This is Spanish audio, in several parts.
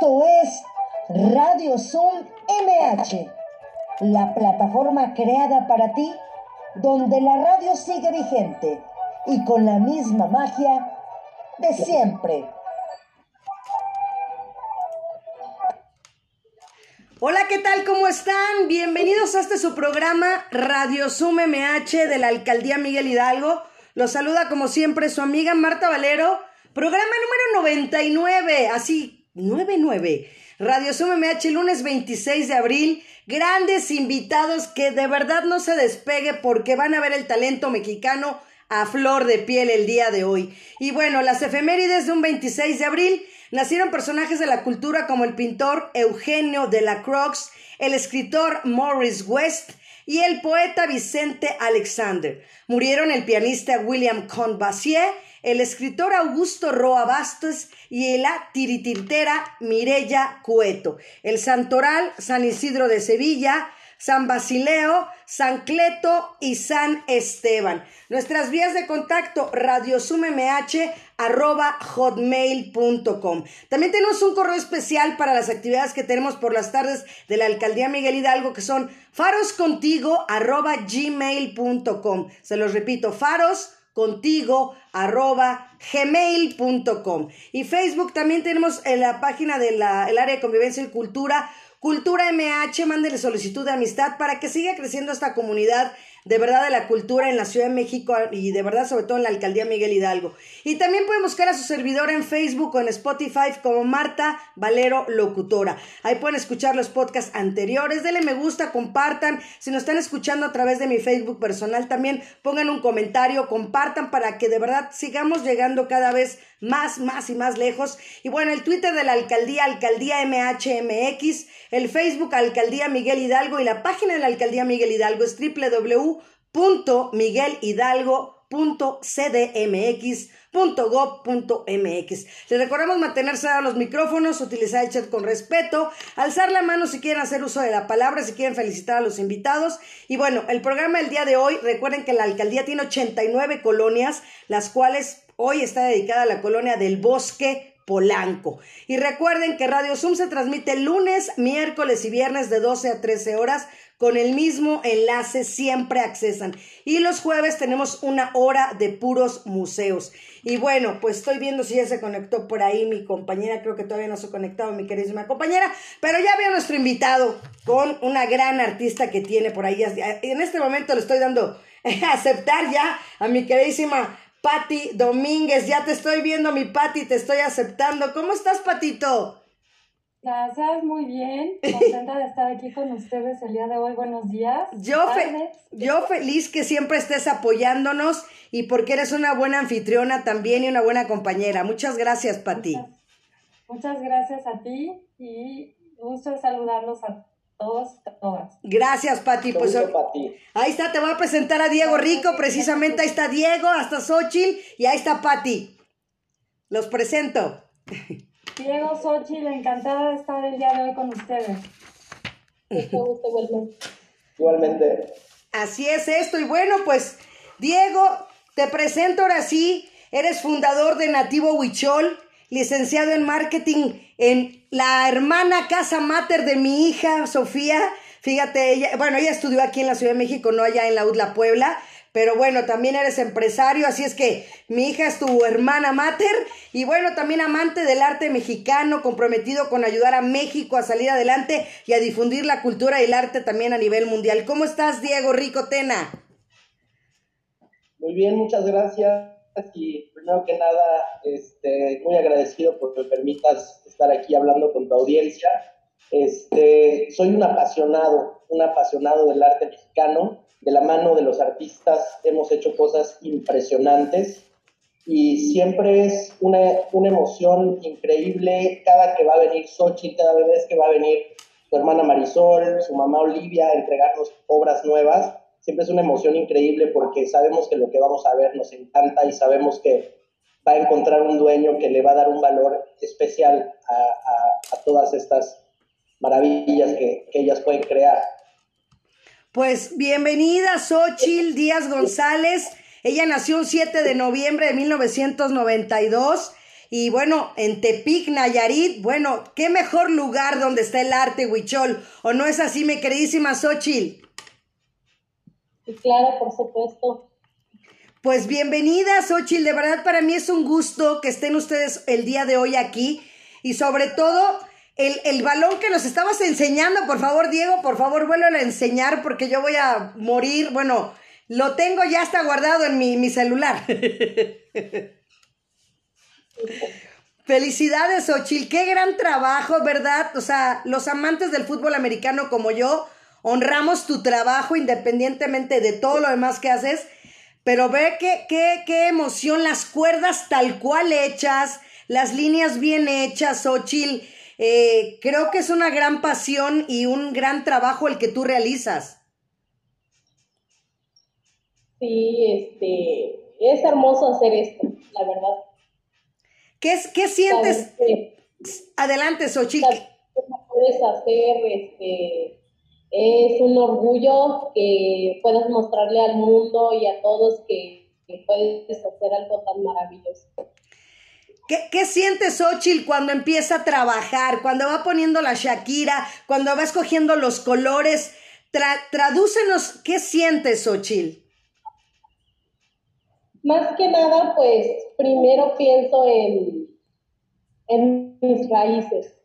Esto es Radio Zoom MH, la plataforma creada para ti, donde la radio sigue vigente y con la misma magia de siempre. Hola, ¿qué tal? ¿Cómo están? Bienvenidos a este su programa Radio Zoom MH de la Alcaldía Miguel Hidalgo. Los saluda como siempre su amiga Marta Valero. Programa número 99, así, 99. Radio Zoom MH, lunes 26 de abril. Grandes invitados que de verdad no se despegue porque van a ver el talento mexicano a flor de piel el día de hoy. Y bueno, las efemérides de un 26 de abril nacieron personajes de la cultura como el pintor Eugenio de la Croix, el escritor Morris West y el poeta Vicente Alexander. Murieron el pianista William Convassier, el escritor Augusto Roa Bastos y la tiritirtera Mirella Cueto. El santoral San Isidro de Sevilla, San Basileo, San Cleto y San Esteban. Nuestras vías de contacto, radiosumemh arroba hotmail.com. También tenemos un correo especial para las actividades que tenemos por las tardes de la Alcaldía Miguel Hidalgo, que son faroscontigo arroba gmail.com. Se los repito, faros contigo arroba gmail.com. Y Facebook también tenemos en la página del área de convivencia y cultura Cultura MH, mándele solicitud de amistad para que siga creciendo esta comunidad de verdad de la cultura en la Ciudad de México y de verdad sobre todo en la Alcaldía Miguel Hidalgo. Y también pueden buscar a su servidora en Facebook o en Spotify como Marta Valero Locutora. Ahí pueden escuchar los podcasts anteriores, denle me gusta, compartan. Si nos están escuchando a través de mi Facebook personal también pongan un comentario, compartan para que de verdad sigamos llegando cada vez más, más y más lejos. Y bueno, el Twitter de la Alcaldía, Alcaldía MHMX, el Facebook Alcaldía Miguel Hidalgo y la página de la Alcaldía Miguel Hidalgo es www www.miguelhidalgo.cdmx.gov.mx. Les recordamos mantenerse a los micrófonos, utilizar el chat con respeto, alzar la mano si quieren hacer uso de la palabra, si quieren felicitar a los invitados. Y bueno, el programa del día de hoy, recuerden que la alcaldía tiene 89 colonias, las cuales hoy está dedicada a la colonia del Bosque Polanco. Y recuerden que Radio Zoom se transmite lunes, miércoles y viernes de 12 a 13 horas con el mismo enlace siempre accesan. Y los jueves tenemos una hora de puros museos. Y bueno, pues estoy viendo si ya se conectó por ahí mi compañera, creo que todavía no se ha conectado mi queridísima compañera, pero ya veo nuestro invitado con una gran artista que tiene por ahí. En este momento le estoy dando aceptar ya a mi queridísima Patti Domínguez. Ya te estoy viendo, mi Patti, te estoy aceptando. ¿Cómo estás, Patito? Gracias, muy bien. Contenta de estar aquí con ustedes el día de hoy. Buenos días. Yo, yo feliz que siempre estés apoyándonos y porque eres una buena anfitriona también y una buena compañera. Muchas gracias, Pati. Muchas, muchas gracias a ti y gusto saludarlos a todos y todas. Gracias, Pati. Pues, ahí está, te voy a presentar a Diego Rico, precisamente ahí está Diego, hasta Xochitl y ahí está Pati. Los presento. Diego, Xochitl, encantada de estar el día de hoy con ustedes. Igualmente. Así es esto. Y bueno, pues, Diego, te presento ahora sí. Eres fundador de Nativo Huichol, licenciado en marketing en la hermana casa mater de mi hija, Sofía. Fíjate, ella, bueno, ella estudió aquí en la Ciudad de México, no allá en la UDLA Puebla. Pero bueno, también eres empresario, así es que mi hija es tu hermana mater y bueno, también amante del arte mexicano, comprometido con ayudar a México a salir adelante y a difundir la cultura y el arte también a nivel mundial. ¿Cómo estás, Diego Rico Tena? Muy bien, muchas gracias y primero que nada, este, muy agradecido por que me permitas estar aquí hablando con tu audiencia. Este, soy un apasionado, un apasionado del arte mexicano de la mano de los artistas hemos hecho cosas impresionantes y siempre es una, emoción increíble cada que va a venir Sochi, cada vez que va a venir su hermana Marisol, su mamá Olivia a entregarnos obras nuevas. Siempre es una emoción increíble porque sabemos que lo que vamos a ver nos encanta y sabemos que va a encontrar un dueño que le va a dar un valor especial a, todas estas maravillas que, que ellas pueden crear. Pues bienvenida Xochil Díaz González. Ella nació un 7 de noviembre de 1992 Y bueno, en Tepic, Nayarit, bueno, qué mejor lugar donde está el arte huichol. ¿O no es así, mi queridísima Xochil? Sí, claro, por supuesto. Pues bienvenida, Xochil. De verdad, para mí es un gusto que estén ustedes el día de hoy aquí. Y sobre todo, el, el balón que nos estabas enseñando, por favor, Diego, por favor, vuélvelo a enseñar porque yo voy a morir. Bueno, lo tengo ya está guardado en mi, mi celular. Felicidades, Ochil, qué gran trabajo, ¿verdad? O sea, los amantes del fútbol americano como yo, honramos tu trabajo independientemente de todo lo demás que haces, pero ve qué, qué, qué emoción, las cuerdas tal cual hechas, las líneas bien hechas, Ochil. Eh, creo que es una gran pasión y un gran trabajo el que tú realizas. Sí, este, es hermoso hacer esto, la verdad. ¿Qué, qué sientes? Adelante, Xochitl. puedes hacer, este, es un orgullo que puedas mostrarle al mundo y a todos que, puedes hacer algo tan maravilloso. ¿Qué, ¿Qué, sientes, Xochitl, cuando empieza a trabajar, cuando va poniendo la Shakira, cuando va escogiendo los colores? tradúcenos, ¿qué sientes, Xochitl? Más que nada, pues primero pienso en, en mis raíces,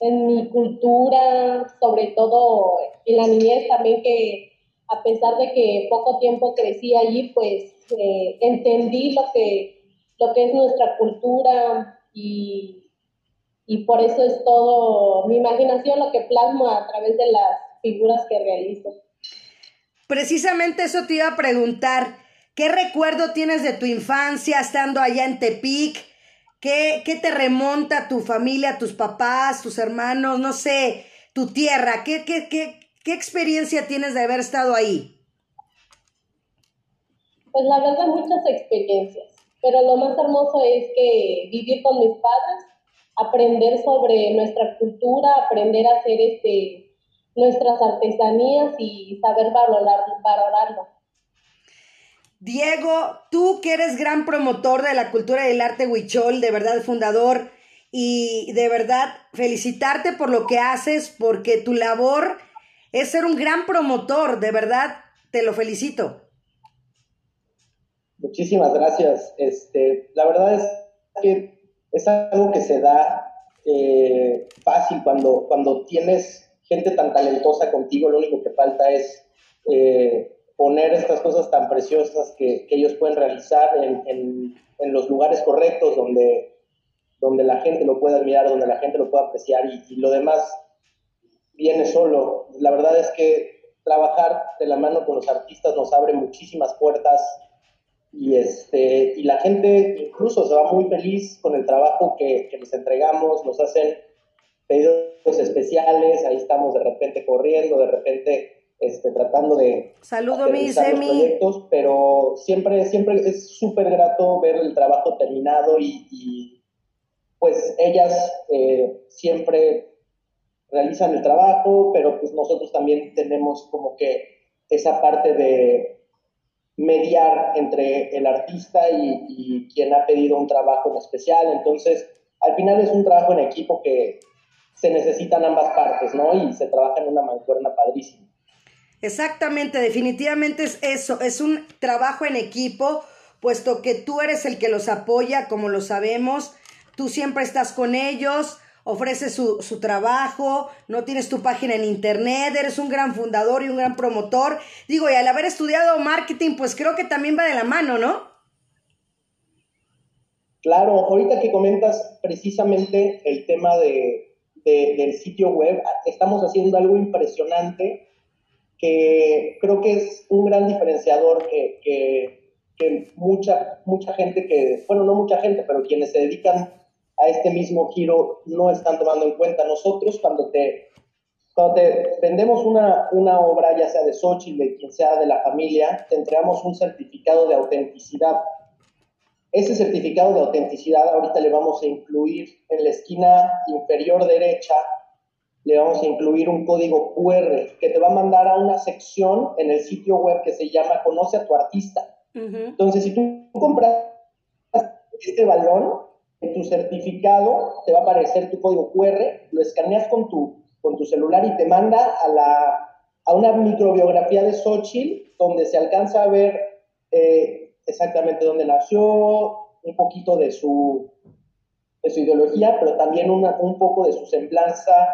en mi cultura, sobre todo en la niñez también que a pesar de que poco tiempo crecí allí, pues eh, entendí lo que, lo que es nuestra cultura y, y por eso es todo mi imaginación lo que plasmo a través de las figuras que realizo. Precisamente eso te iba a preguntar. ¿Qué recuerdo tienes de tu infancia estando allá en Tepic? ¿Qué, qué te remonta a tu familia, tus papás, tus hermanos, no sé, tu tierra? ¿Qué, qué, qué, qué experiencia tienes de haber estado ahí? Pues la verdad muchas experiencias, pero lo más hermoso es que vivir con mis padres, aprender sobre nuestra cultura, aprender a hacer este, nuestras artesanías y saber valorar, valorarlo. Diego, tú que eres gran promotor de la cultura y del arte huichol, de verdad fundador, y de verdad felicitarte por lo que haces, porque tu labor es ser un gran promotor, de verdad, te lo felicito. Muchísimas gracias. Este, la verdad es que es algo que se da eh, fácil cuando, cuando tienes gente tan talentosa contigo, lo único que falta es eh, poner estas cosas tan preciosas que, ellos pueden realizar en, los lugares correctos donde, donde la gente lo pueda admirar, donde la gente lo pueda apreciar y, lo demás viene solo. La verdad es que trabajar de la mano con los artistas nos abre muchísimas puertas y, este, y la gente incluso se va muy feliz con el trabajo que, que les entregamos, nos hacen pedidos especiales, ahí estamos de repente corriendo, de repente este, tratando de Saludo, mis proyectos, pero siempre, siempre es súper grato ver el trabajo terminado y, pues ellas eh, siempre realizan el trabajo, pero pues nosotros también tenemos como que esa parte de mediar entre el artista y, y quien ha pedido un trabajo en especial, entonces al final es un trabajo en equipo que se necesitan ambas partes, ¿no? Y se trabaja en una mancuerna padrísima. Exactamente, definitivamente es eso, es un trabajo en equipo, puesto que tú eres el que los apoya, como lo sabemos, tú siempre estás con ellos, ofreces su, su trabajo, no tienes tu página en internet, eres un gran fundador y un gran promotor. Digo, y al haber estudiado marketing, pues creo que también va de la mano, ¿no? Claro, ahorita que comentas precisamente el tema de, del sitio web, estamos haciendo algo impresionante que creo que es un gran diferenciador que, que, mucha, mucha gente que, bueno, no mucha gente, pero quienes se dedican a este mismo giro no están tomando en cuenta. Nosotros cuando te, cuando te vendemos una, una obra, ya sea de Xochitl, de quien sea de la familia, te entregamos un certificado de autenticidad. Ese certificado de autenticidad ahorita le vamos a incluir en la esquina inferior derecha le vamos a incluir un código QR que te va a mandar a una sección en el sitio web que se llama Conoce a tu artista. Entonces, si tú compras este balón, en tu certificado te va a aparecer tu código QR, lo escaneas con tu, con tu celular y te manda a, la, a una microbiografía de Xochitl, donde se alcanza a ver eh, exactamente dónde nació, un poquito de su, de su ideología, pero también un poco de su semblanza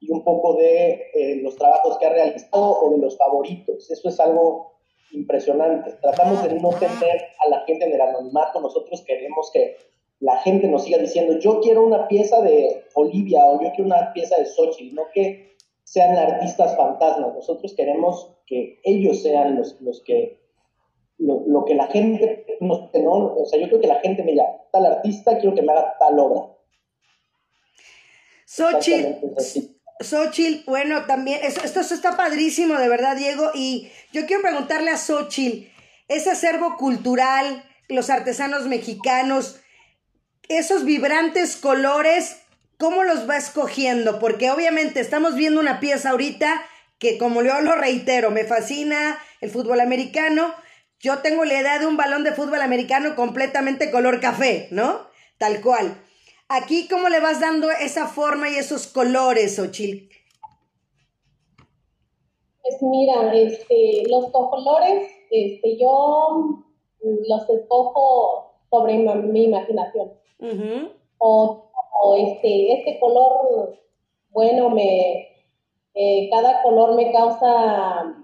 y un poco de eh, los trabajos que ha realizado o de los favoritos. Eso es algo impresionante. Tratamos de no tener a la gente en el anonimato. Nosotros queremos que la gente nos siga diciendo, yo quiero una pieza de Olivia o yo quiero una pieza de Xochitl, no que sean artistas fantasmas. Nosotros queremos que ellos sean los, los que, lo, que la gente nos, ¿no? O sea, yo creo que la gente me diga, tal artista, quiero que me haga tal obra. Xochitl, Xochitl, bueno, también, esto, esto está padrísimo, de verdad, Diego, y yo quiero preguntarle a Xochitl, ese acervo cultural, los artesanos mexicanos, esos vibrantes colores, ¿cómo los va escogiendo? Porque obviamente estamos viendo una pieza ahorita que, como yo lo reitero, me fascina el fútbol americano. Yo tengo la idea de un balón de fútbol americano completamente color café, ¿no? Tal cual. Aquí, ¿cómo le vas dando esa forma y esos colores, Ochil? Pues mira, este, los colores, este, yo los escojo sobre mi imaginación. o, este, este color, bueno, me, eh, cada color me causa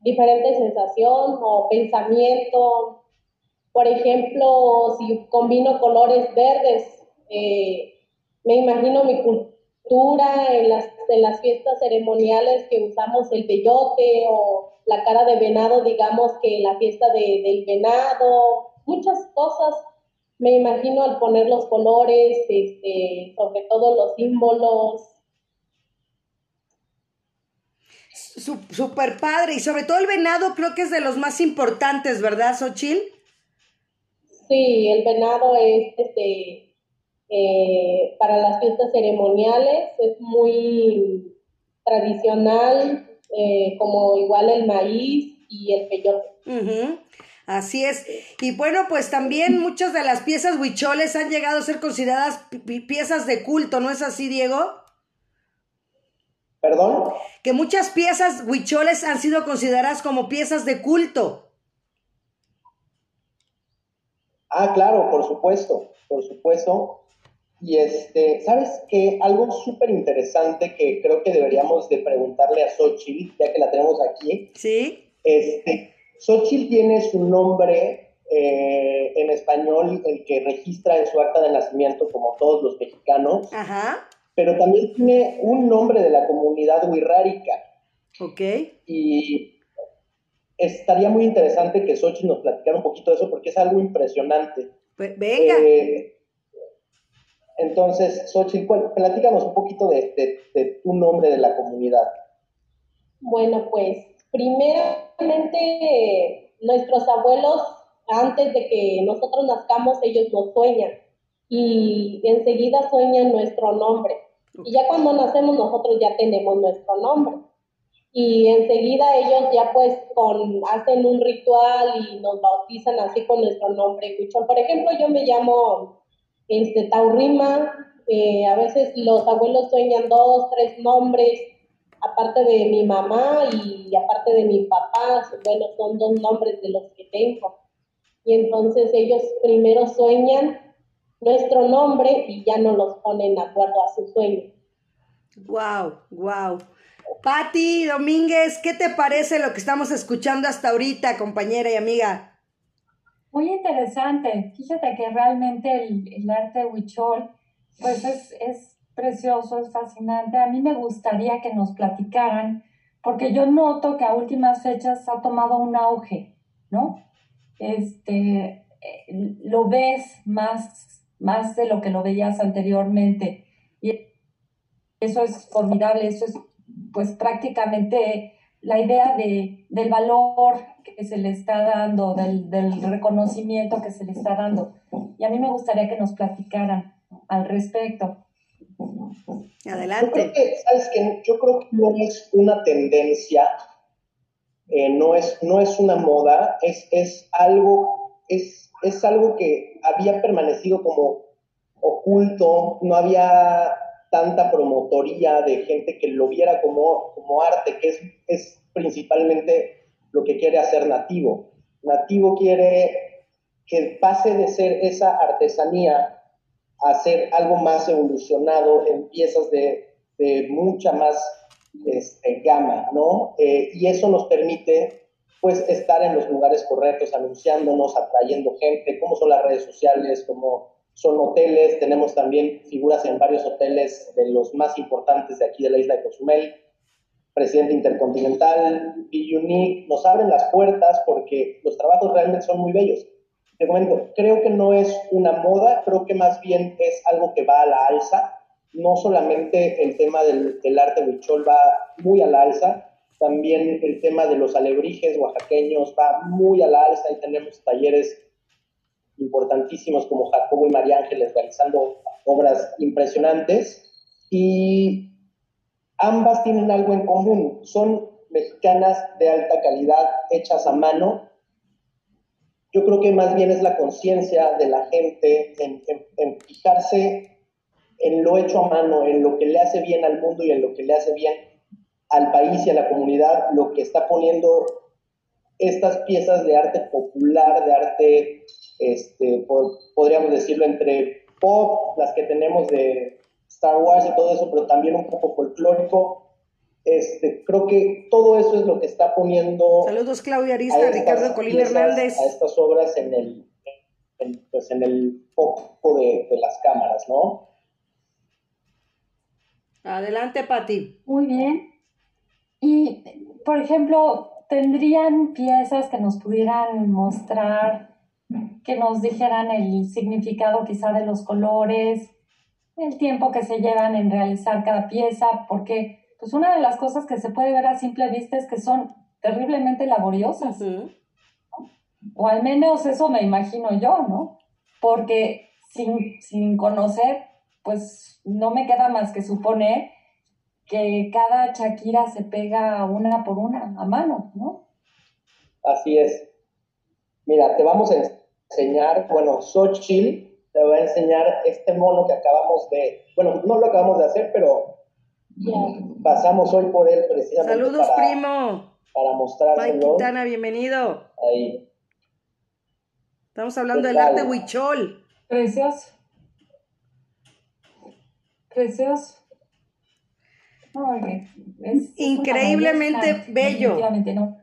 diferente sensación o pensamiento. Por ejemplo, si combino colores verdes, eh, me imagino mi cultura en las, en las fiestas ceremoniales que usamos el peyote o la cara de venado, digamos que la fiesta de, del venado, muchas cosas me imagino al poner los colores, este, sobre todo los símbolos. Super padre, y sobre todo el venado creo que es de los más importantes, ¿verdad, Xochil? Sí, el venado es este, eh, para las fiestas ceremoniales es muy tradicional, eh, como igual el maíz y el peyote. Así es. Y bueno, pues también muchas de las piezas huicholes han llegado a ser consideradas piezas de culto, ¿no es así, Diego? ¿Perdón? Que muchas piezas huicholes han sido consideradas como piezas de culto. Ah, claro, por supuesto, por supuesto. Y este, ¿sabes qué? Algo súper interesante que creo que deberíamos de preguntarle a Xochitl, ya que la tenemos aquí. Sí. Este, Xochitl tiene su nombre eh, en español, el que registra en su acta de nacimiento, como todos los mexicanos. Ajá. Pero también tiene un nombre de la comunidad wixárika. Ok. Y estaría muy interesante que Xochitl nos platicara un poquito de eso, porque es algo impresionante. Pues venga. Eh, entonces, Xochitl, platícanos un poquito de, tu nombre de la comunidad. Bueno, pues primeramente nuestros abuelos, antes de que nosotros nazcamos, ellos nos sueñan y enseguida sueñan nuestro nombre. Y ya cuando nacemos nosotros ya tenemos nuestro nombre. Y enseguida ellos ya pues con, hacen un ritual y nos bautizan así con nuestro nombre. Por ejemplo, yo me llamo este, taurima, eh, a veces los abuelos sueñan dos, tres nombres, aparte de mi mamá y aparte de mi papá, bueno, son dos nombres de los que tengo. Y entonces ellos primero sueñan nuestro nombre y ya no los ponen de acuerdo a su sueño. Wow, wow. Patti Domínguez, ¿qué te parece lo que estamos escuchando hasta ahorita, compañera y amiga? Muy interesante. Fíjate que realmente el, arte huichol, pues es, es precioso, es fascinante. A mí me gustaría que nos platicaran, porque yo noto que a últimas fechas ha tomado un auge, ¿no? Este, eh, lo ves más, más de lo que lo veías anteriormente. Y eso es formidable, eso es pues prácticamente la idea de, del valor que se le está dando, del, reconocimiento que se le está dando. Y a mí me gustaría que nos platicaran al respecto. Adelante. Yo creo que, ¿sabes Yo creo que no es una tendencia, eh, no, es, no es una moda, es, es, algo, es, es algo que había permanecido como oculto, no había tanta promotoría de gente que lo viera como, como arte, que es, es principalmente lo que quiere hacer Nativo. Nativo quiere que pase de ser esa artesanía a ser algo más evolucionado en piezas de, de mucha más este, gama, ¿no? Eh, y eso nos permite pues estar en los lugares correctos, anunciándonos, atrayendo gente, como son las redes sociales, como son hoteles, tenemos también figuras en varios hoteles de los más importantes de aquí de la isla de Cozumel, presidente intercontinental, y Unique, nos abren las puertas porque los trabajos realmente son muy bellos. Te comento, creo que no es una moda, creo que más bien es algo que va a la alza, no solamente el tema del, del arte huichol va muy a la alza, también el tema de los alebrijes oaxaqueños va muy a la alza y tenemos talleres importantísimos como Jacobo y María Ángeles realizando obras impresionantes y ambas tienen algo en común, son mexicanas de alta calidad hechas a mano. Yo creo que más bien es la conciencia de la gente en, fijarse en lo hecho a mano, en lo que le hace bien al mundo y en lo que le hace bien al país y a la comunidad, lo que está poniendo estas piezas de arte popular, de arte este, podríamos decirlo, entre pop, las que tenemos de Star Wars y todo eso, pero también un poco folclórico. Este, creo que todo eso es lo que está poniendo. Saludos, Claudia Arista, Ricardo Colín Hernández. A estas obras en el, pues en el foco de, de las cámaras, ¿no? Adelante, Pati. Muy bien. Y, por ejemplo, ¿tendrían piezas que nos pudieran mostrar que nos dijeran el significado quizá de los colores, el tiempo que se llevan en realizar cada pieza, porque pues una de las cosas que se puede ver a simple vista es que son terriblemente laboriosas. O al menos eso me imagino yo, ¿no? Porque sin, sin conocer, pues no me queda más que suponer que cada Shakira se pega una por una a mano, ¿no? Así es. Mira, te vamos a enseñar, bueno, Xochitl te va a enseñar este mono que acabamos de, bueno, no lo acabamos de hacer, pero pasamos hoy por él precisamente. Saludos, primo. Para mostrárselo. Quintana, bienvenido. Ahí. Estamos hablando del arte huichol. Precioso. Precioso. Es, Increíblemente bello. Definitivamente no.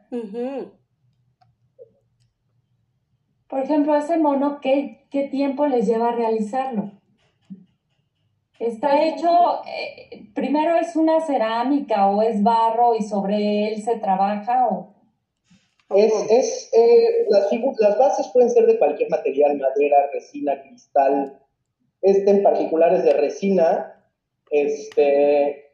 Por ejemplo, ese mono, ¿qué, qué tiempo les lleva a realizarlo? Está hecho, eh, primero es una cerámica o es barro y sobre él se trabaja o... Es, es eh, las, las, bases pueden ser de cualquier material, madera, resina, cristal. Este en particular es de resina. Este,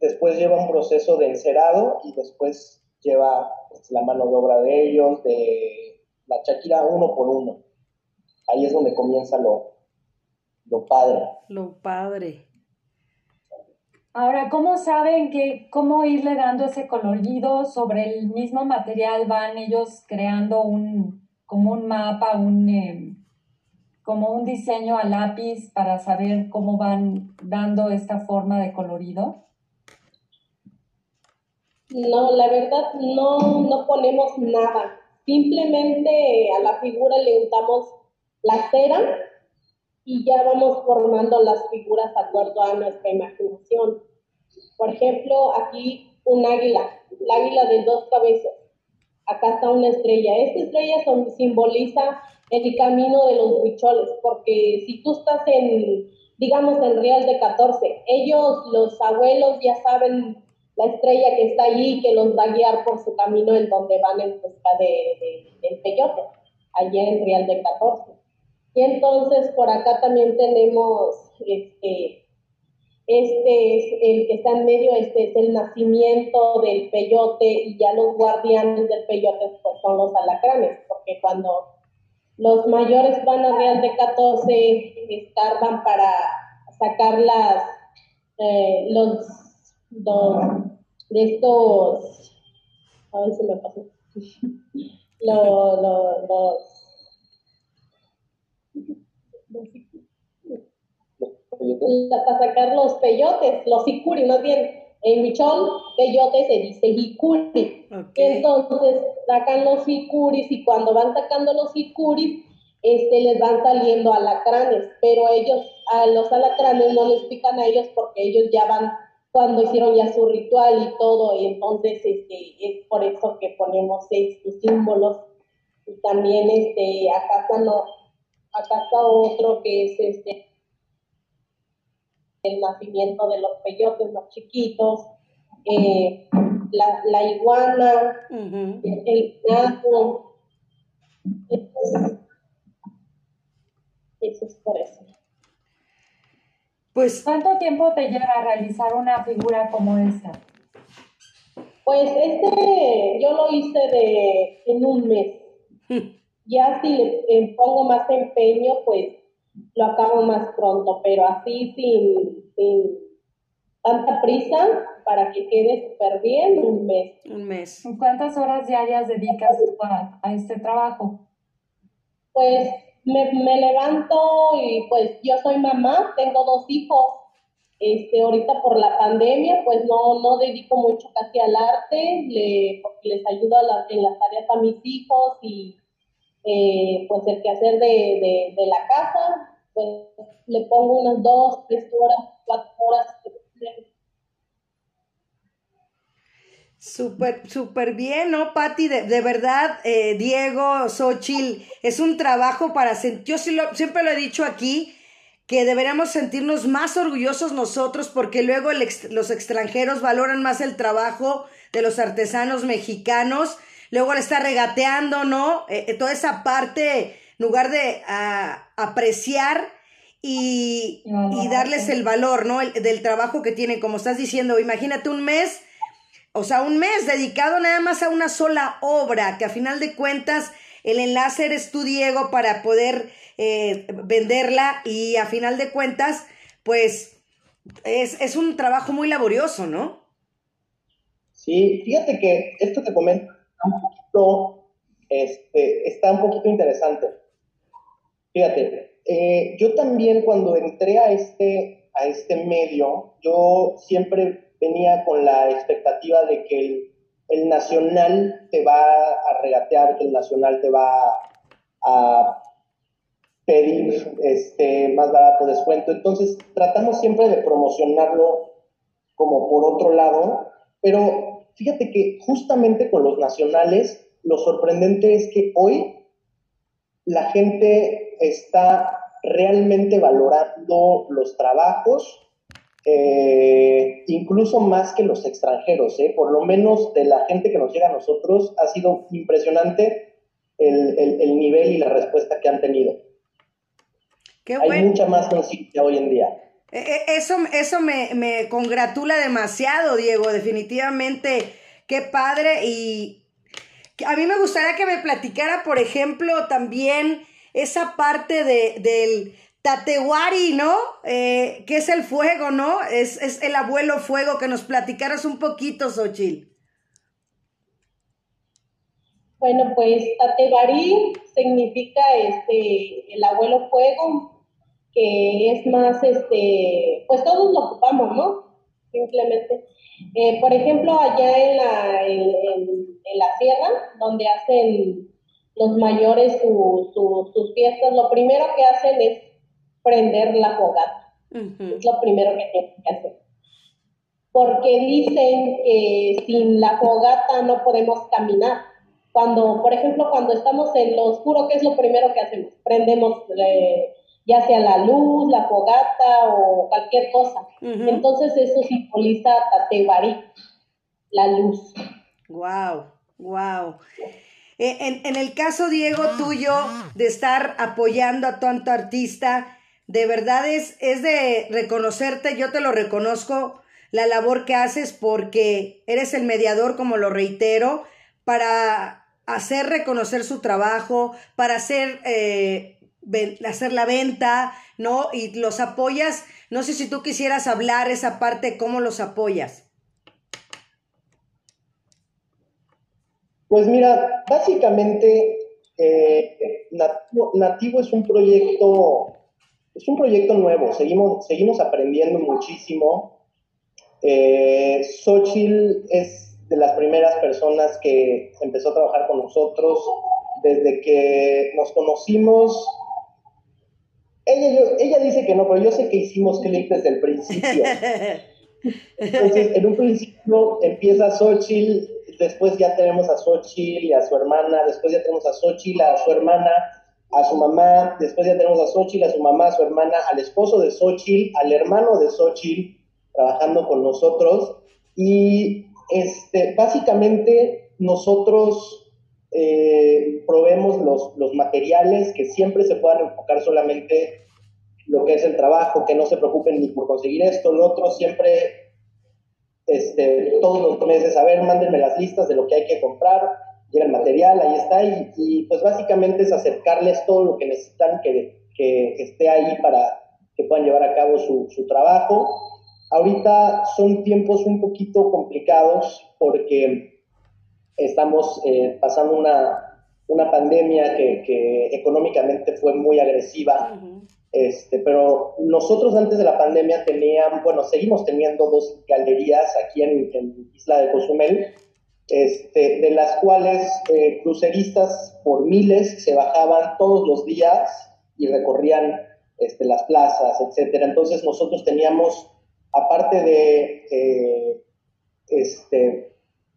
después lleva un proceso de encerado y después lleva pues, la mano de obra de ellos, de la Shakira uno por uno. Ahí es donde comienza lo, lo padre. Lo padre. Ahora, ¿cómo saben que cómo irle dando ese colorido sobre el mismo material? Van ellos creando un como un mapa, un em, como un diseño a lápiz para saber cómo van dando esta forma de colorido. No, la verdad no, no ponemos nada. Simplemente a la figura le untamos la cera y ya vamos formando las figuras de acuerdo a nuestra imaginación. Por ejemplo, aquí un águila, el águila de dos cabezas. Acá está una estrella. Esta estrella simboliza el camino de los huicholes, porque si tú estás en, digamos, en Real de 14, ellos, los abuelos, ya saben la estrella que está allí que los va a guiar por su camino en donde van en busca de, del peyote, allí en Real de 14. Y entonces por acá también tenemos este, este es el que está en medio, este es el nacimiento del peyote y ya los guardianes del peyote pues, son los alacranes, porque cuando los mayores van a Real de 14 escarban para sacar las, eh, los dos de estos, a ver si me pasó, los, los, para sacar los peyotes, los sicuri, más bien, en Michol, peyote se dice hikuri. Entonces sacan los hicuris y cuando van sacando los hicuris, este, les van saliendo alacranes, pero ellos, a los alacranes no les pican a ellos porque ellos ya van cuando hicieron ya su ritual y todo, y entonces este, es por eso que ponemos estos símbolos. Y también este, acá está, no, acá está otro que es este el nacimiento de los peyotes más chiquitos, eh, la, la, iguana, el gato. Eso es por eso. Pues, ¿cuánto tiempo te lleva a realizar una figura como esta? Pues este, yo lo hice de en un mes. ya si le pongo más empeño, pues lo acabo más pronto, pero así sin, sin tanta prisa para que quede súper bien, un mes. Un mes. ¿Cuántas horas diarias dedicas a, a este trabajo? Pues me, me, levanto y pues yo soy mamá, tengo dos hijos. Este, ahorita por la pandemia, pues no, no dedico mucho casi al arte, le, les ayudo en las tareas a mis hijos y eh, pues el quehacer de, de, de, la casa, pues le pongo unas dos, tres horas, cuatro horas. Súper, súper bien, ¿no, Patti? De, de, verdad, eh, Diego, Xochil, es un trabajo para sentir, yo siempre lo he dicho aquí, que deberíamos sentirnos más orgullosos nosotros porque luego los extranjeros valoran más el trabajo de los artesanos mexicanos luego le está regateando, ¿no? Eh, eh, toda esa parte, en lugar de apreciar y, darles el valor, ¿no? del trabajo que tienen, como estás diciendo, imagínate un mes, o sea, un mes dedicado nada más a una sola obra, que a final de cuentas el enlace eres tú, Diego, para poder eh, venderla y a final de cuentas, pues es, es un trabajo muy laborioso, ¿no? Sí, fíjate que esto que comento un poquito, este, está un poquito interesante. Fíjate, eh, yo también cuando entré a este, a este medio, yo siempre venía con la expectativa de que el, nacional te va a regatear, que el nacional te va a pedir este, más barato descuento. Entonces, tratamos siempre de promocionarlo como por otro lado, pero fíjate que justamente con los nacionales, lo sorprendente es que hoy la gente está realmente valorando los trabajos, eh, incluso más que los extranjeros, ¿eh? por lo menos de la gente que nos llega a nosotros, ha sido impresionante el, nivel y la respuesta que han tenido. Hay mucha más conciencia hoy en día. E, e, eso, eso me, me congratula demasiado, Diego, definitivamente. Qué padre. Y a mí me gustaría que me platicara, por ejemplo, también esa parte de, del Tatewari, ¿no? Eh, que es el fuego, ¿no? Es, es, el abuelo fuego, que nos platicaras un poquito, Xochil. Bueno, pues Tatewari significa este, el abuelo fuego, que es más, este, pues todos lo ocupamos, ¿no? Simplemente. Eh, por ejemplo, allá en la, en, la sierra, donde hacen los mayores sus fiestas, lo primero que hacen es prender la fogata. Es lo primero que tienen que hacer. Porque dicen que sin la fogata no podemos caminar. Cuando, por ejemplo, cuando estamos en lo oscuro, ¿qué es lo primero que hacemos? Prendemos eh, ya sea la luz, la fogata o cualquier cosa. Entonces eso simboliza Tatebari, la luz. Wow, wow. Eh, en, en, el caso, Diego, tuyo, de estar apoyando a tanto artista, de verdad es, es de reconocerte, yo te lo reconozco, la labor que haces porque eres el mediador, como lo reitero, para hacer reconocer su trabajo, para hacer eh, hacer la venta, ¿no? Y los apoyas. No sé si tú quisieras hablar esa parte, ¿cómo los apoyas? Pues mira, básicamente eh, Nativo, es un proyecto es un proyecto nuevo, seguimos, seguimos aprendiendo muchísimo. Eh, Xochitl es de las primeras personas que empezó a trabajar con nosotros desde que nos conocimos. Ella, ella dice que no, pero yo sé que hicimos clic desde el principio. Entonces, en un principio empieza Xochitl, después ya tenemos a Xochitl y a su hermana, después ya tenemos a Xochitl, a su hermana, a su mamá, después ya tenemos a Xochitl, a su mamá, a su hermana, al esposo de Xochitl, al hermano de Xochitl, trabajando con nosotros. Y este, básicamente nosotros eh, probemos los, los materiales que siempre se puedan enfocar solamente lo que es el trabajo, que no se preocupen ni por conseguir esto, lo otro, siempre, este, todos los meses, a ver, mándenme las listas de lo que hay que comprar, llega el material, ahí está, y, pues básicamente es acercarles todo lo que necesitan que, que, esté ahí para que puedan llevar a cabo su, su trabajo. Ahorita son tiempos un poquito complicados porque estamos eh, pasando una, una pandemia que, que, económicamente fue muy agresiva. Este, pero nosotros antes de la pandemia teníamos, bueno, seguimos teniendo dos galerías aquí en, Isla de Cozumel, este, de las cuales eh, cruceristas por miles se bajaban todos los días y recorrían este, las plazas, etcétera. Entonces nosotros teníamos, aparte de, eh, este,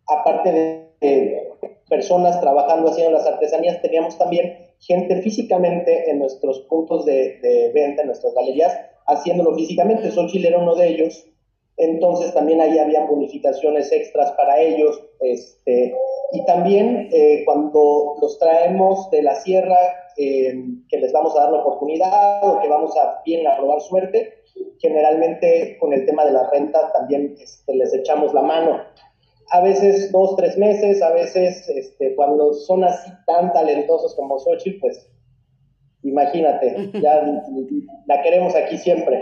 aparte de personas trabajando haciendo las artesanías, teníamos también gente físicamente en nuestros puntos de, venta, en nuestras galerías, haciéndolo físicamente. Chile era uno de ellos. Entonces también ahí había bonificaciones extras para ellos. Este, y también eh, cuando los traemos de la sierra, eh, que les vamos a dar la oportunidad o que vamos a bien a probar suerte, generalmente con el tema de la renta también este, les echamos la mano a veces dos, tres meses, a veces este, cuando son así tan talentosos como Xochitl, pues imagínate, ya la queremos aquí siempre.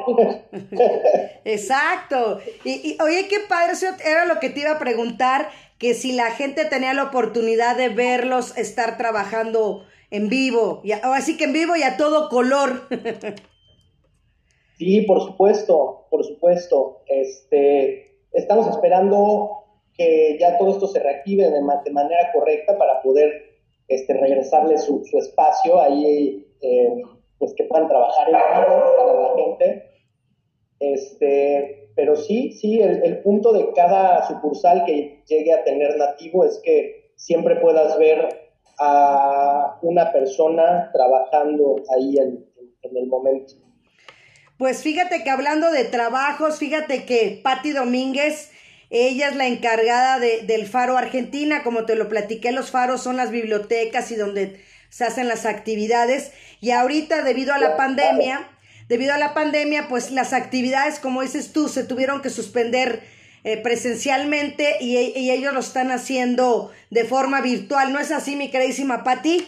Exacto. Y, oye, qué padre, eso era lo que te iba a preguntar, que si la gente tenía la oportunidad de verlos estar trabajando en vivo, y así que en vivo y a todo color. sí, por supuesto, por supuesto. Este, estamos esperando que ya todo esto se reactive de, manera correcta para poder este, regresarle su, espacio ahí, pues que puedan trabajar en para la gente. Este, pero sí, sí, el, punto de cada sucursal que llegue a tener nativo es que siempre puedas ver a una persona trabajando ahí en, en el momento. Pues fíjate que hablando de trabajos, fíjate que Patti Domínguez ella es la encargada de, del Faro Argentina, como te lo platiqué, los faros son las bibliotecas y donde se hacen las actividades. Y ahorita, debido a la pandemia, debido a la pandemia, pues las actividades, como dices tú, se tuvieron que suspender eh, presencialmente y, ellos lo están haciendo de forma virtual. ¿No es así, mi queridísima Patti?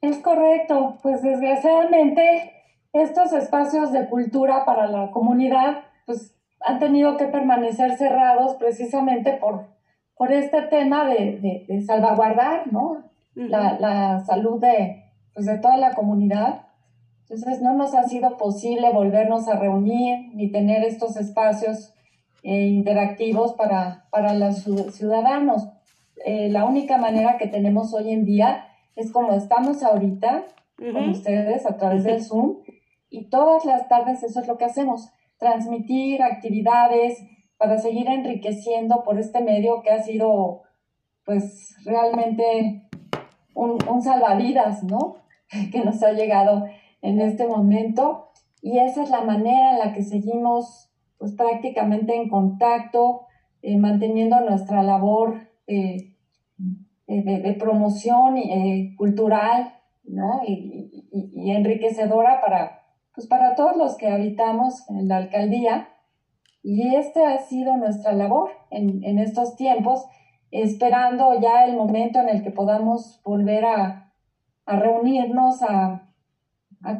Es correcto, pues desgraciadamente estos espacios de cultura para la comunidad, pues han tenido que permanecer cerrados precisamente por, por este tema de, de, salvaguardar ¿no? La, la, salud de, pues de toda la comunidad. Entonces no nos ha sido posible volvernos a reunir ni tener estos espacios eh, interactivos para, para los ciudadanos. Eh, la única manera que tenemos hoy en día es como estamos ahorita con ustedes a través del Zoom y todas las tardes eso es lo que hacemos transmitir actividades para seguir enriqueciendo por este medio que ha sido pues realmente un, salvavidas, ¿no? que nos ha llegado en este momento y esa es la manera en la que seguimos pues prácticamente en contacto, eh, manteniendo nuestra labor eh, de, promoción eh, cultural ¿no? y enriquecedora para, pues para todos los que habitamos en la alcaldía. Y esta ha sido nuestra labor en, estos tiempos, esperando ya el momento en el que podamos volver a, reunirnos, a,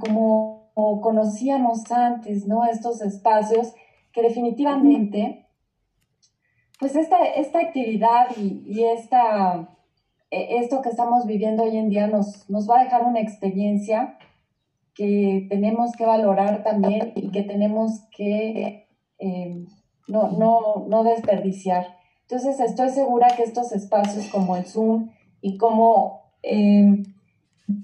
como conocíamos antes, ¿no? Estos espacios que definitivamente, pues esta, esta actividad y, esta, e, esto que estamos viviendo hoy en día nos, nos va a dejar una experiencia que tenemos que valorar también y que tenemos que eh, no, no, no desperdiciar. Entonces estoy segura que estos espacios como el Zoom y como eh,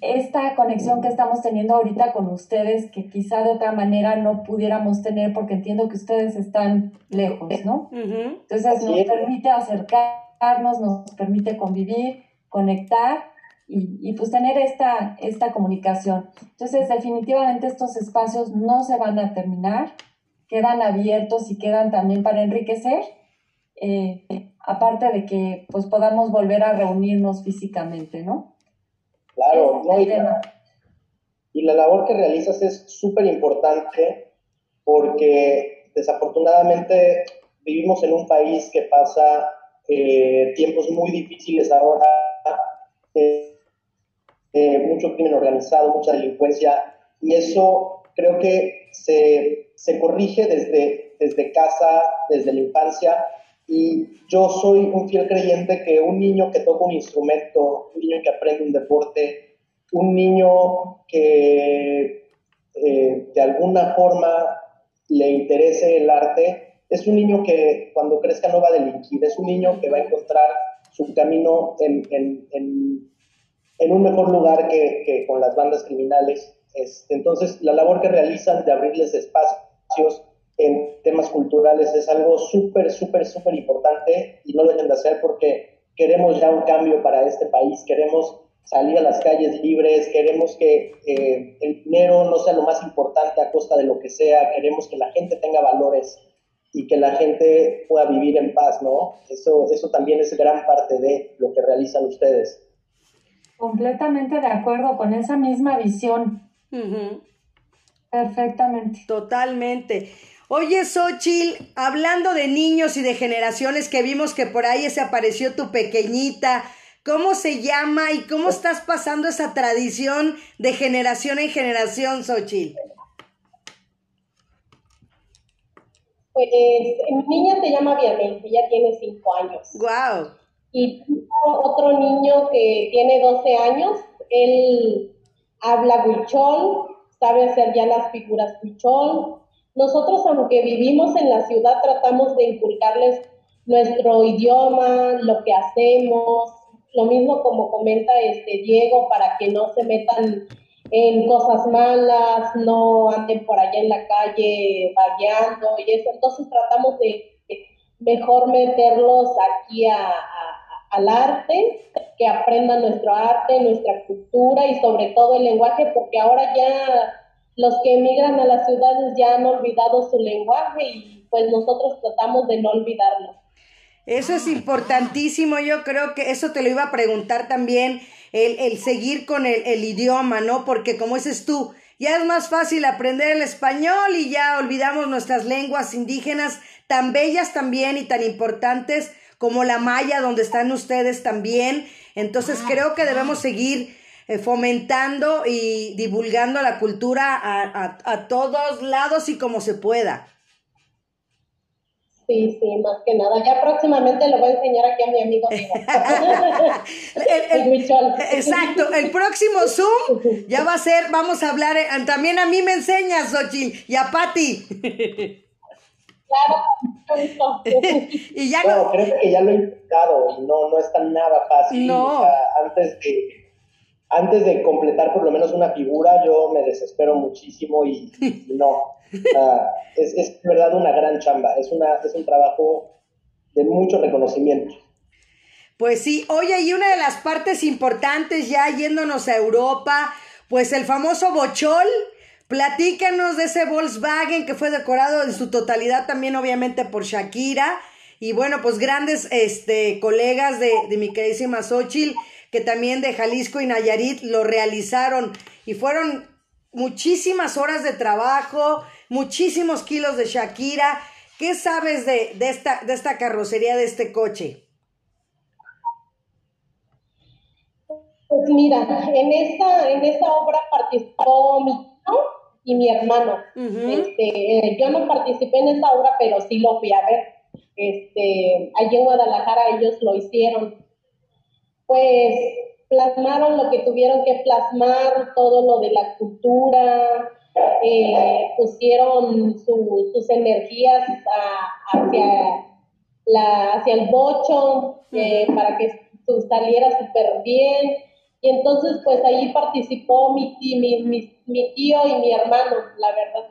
esta conexión que estamos teniendo ahorita con ustedes, que quizá de otra manera no pudiéramos tener porque entiendo que ustedes están lejos, ¿no? Entonces nos permite acercarnos, nos permite convivir, conectar y, y, pues tener esta, esta comunicación. Entonces definitivamente estos espacios no se van a terminar, quedan abiertos y quedan también para enriquecer, eh, aparte de que pues podamos volver a reunirnos físicamente, ¿no? Claro, no, y, la, y la labor que realizas es súper importante porque desafortunadamente vivimos en un país que pasa eh, tiempos muy difíciles ahora, eh, eh, mucho crimen organizado, mucha delincuencia, y eso creo que se, se corrige desde, desde casa, desde la infancia, y yo soy un fiel creyente que un niño que toca un instrumento, un niño que aprende un deporte, un niño que eh, de alguna forma le interese el arte, es un niño que cuando crezca no va a delinquir, es un niño que va a encontrar su camino en, en, en, en un mejor lugar que, que, con las bandas criminales. Este, entonces, la labor que realizan de abrirles espacios, en temas culturales es algo súper, súper, súper importante y no lo dejen de hacer porque queremos ya un cambio para este país, queremos salir a las calles libres, queremos que eh, el dinero no sea lo más importante a costa de lo que sea, queremos que la gente tenga valores y que la gente pueda vivir en paz, ¿no? Eso, eso también es gran parte de lo que realizan ustedes. Completamente de acuerdo con esa misma visión. Perfectamente. Totalmente. Oye, Xochil, hablando de niños y de generaciones que vimos que por ahí se apareció tu pequeñita, ¿cómo se llama y cómo estás pasando esa tradición de generación en generación, Xochil? Pues mi niña se llama Vianey, ella tiene cinco años. ¡Wow! Y otro niño que tiene 12 años, él habla huichol, sabe hacer ya las figuras huichol, nosotros, aunque vivimos en la ciudad, tratamos de inculcarles nuestro idioma, lo que hacemos, lo mismo como comenta este Diego, para que no se metan en cosas malas, no anden por allá en la calle vagueando y eso. Entonces tratamos de mejor meterlos aquí al arte, que aprendan nuestro arte, nuestra cultura y sobre todo el lenguaje, porque ahora ya los que emigran a las ciudades ya han olvidado su lenguaje y pues nosotros tratamos de no olvidarlo. Eso es importantísimo, yo creo que eso te lo iba a preguntar también, el, el seguir con el, el, idioma, ¿no? Porque como dices tú, ya es más fácil aprender el español y ya olvidamos nuestras lenguas indígenas tan bellas también y tan importantes como la maya, donde están ustedes también. Entonces creo que debemos seguir fomentando y divulgando la cultura a, a, a, todos lados y como se pueda. Sí, sí, más que nada. Ya próximamente lo voy a enseñar aquí a mi amigo el, el, el, exacto, el próximo Zoom ya va a ser, vamos a hablar, eh, también a mí me enseñas, Xochitl, y a Patti. Claro, y ya no, no, creo que ya lo he intentado no, no está nada fácil. No. O sea, antes de antes de completar por lo menos una figura, yo me desespero muchísimo y, y no. Uh, es, es verdad una gran chamba, es, una, es un trabajo de mucho reconocimiento. Pues sí, oye, y una de las partes importantes ya yéndonos a Europa, pues el famoso Bochol, platícanos de ese Volkswagen que fue decorado en su totalidad también obviamente por Shakira y bueno, pues grandes este, colegas de, de mi queridísima Xochitl, que también de Jalisco y Nayarit lo realizaron y fueron muchísimas horas de trabajo, muchísimos kilos de Shakira. ¿Qué sabes de, de, esta, de esta carrocería, de este coche? Pues mira, en esta, en esta obra participó mi hijo y mi hermano. Uh -huh. este, yo no participé en esta obra, pero sí lo fui a ver. Este, allí en Guadalajara ellos lo hicieron. Pues plasmaron lo que tuvieron que plasmar, todo lo de la cultura, eh, pusieron sus energías hacia, la, hacia el bocho eh, para que saliera súper bien. Y entonces, pues ahí participó mi, mi, mi, tío y mi hermano, la verdad.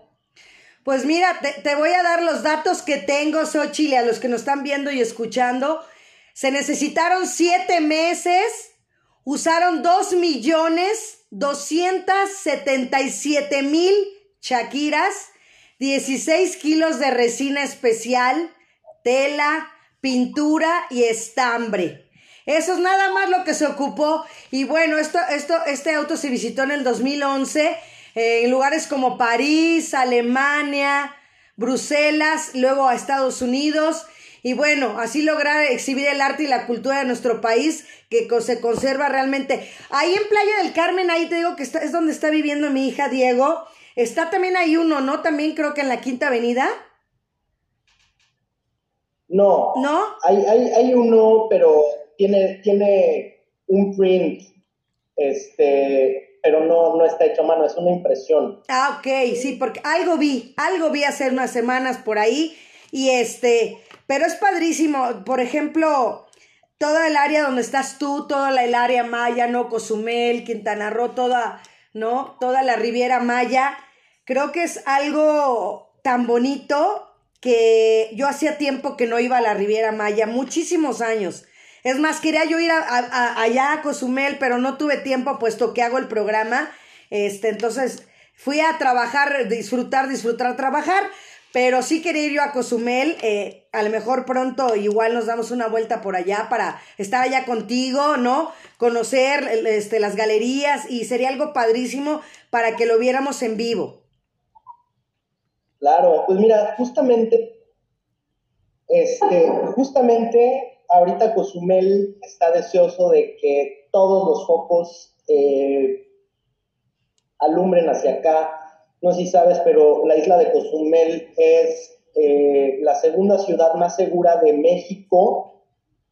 Pues mira, te, te, voy a dar los datos que tengo, Xochitl, a los que nos están viendo y escuchando. Se necesitaron siete meses, usaron dos millones doscientos setenta y siete mil chaquiras, 16 kilos de resina especial, tela, pintura y estambre. Eso es nada más lo que se ocupó. Y bueno, esto, esto, este auto se visitó en el 2011 eh, en lugares como París, Alemania, Bruselas, luego a Estados Unidos. Y bueno, así lograr exhibir el arte y la cultura de nuestro país que se conserva realmente. Ahí en Playa del Carmen, ahí te digo que es donde está viviendo mi hija Diego. Está también ahí uno, ¿no? También creo que en la Quinta Avenida. No. ¿No? Hay, hay, hay uno, pero tiene, tiene un print, este, pero no, no está hecho a mano, es una impresión. Ah, ok, sí, porque algo vi, algo vi hace unas semanas por ahí, y este, pero es padrísimo, por ejemplo, toda el área donde estás tú, toda el área Maya, ¿no? Cozumel, Quintana Roo, toda, ¿no? Toda la Riviera Maya, creo que es algo tan bonito que yo hacía tiempo que no iba a la Riviera Maya, muchísimos años. Es más, quería yo ir a, allá a Cozumel, pero no tuve tiempo puesto que hago el programa. Este, entonces fui a trabajar, disfrutar, disfrutar, trabajar. Pero sí quería ir yo a Cozumel. Eh, a lo mejor pronto igual nos damos una vuelta por allá para estar allá contigo, ¿no? Conocer este, las galerías y sería algo padrísimo para que lo viéramos en vivo. Claro, pues mira, justamente, este, justamente ahorita Cozumel está deseoso de que todos los focos eh, alumbren hacia acá. No sé si sabes, pero la isla de Cozumel es eh, la segunda ciudad más segura de México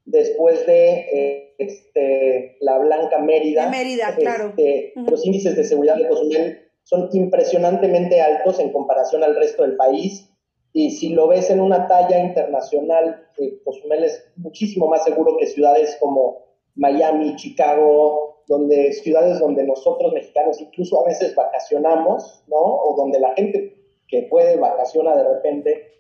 después de eh, este, la Blanca Mérida. Mérida, claro. Este, los índices de seguridad de Cozumel son impresionantemente altos en comparación al resto del país y si lo ves en una talla internacional, eh, Cozumel es muchísimo más seguro que ciudades como Miami, Chicago, donde ciudades donde nosotros mexicanos incluso a veces vacacionamos, ¿no? O donde la gente que puede vacaciona de repente.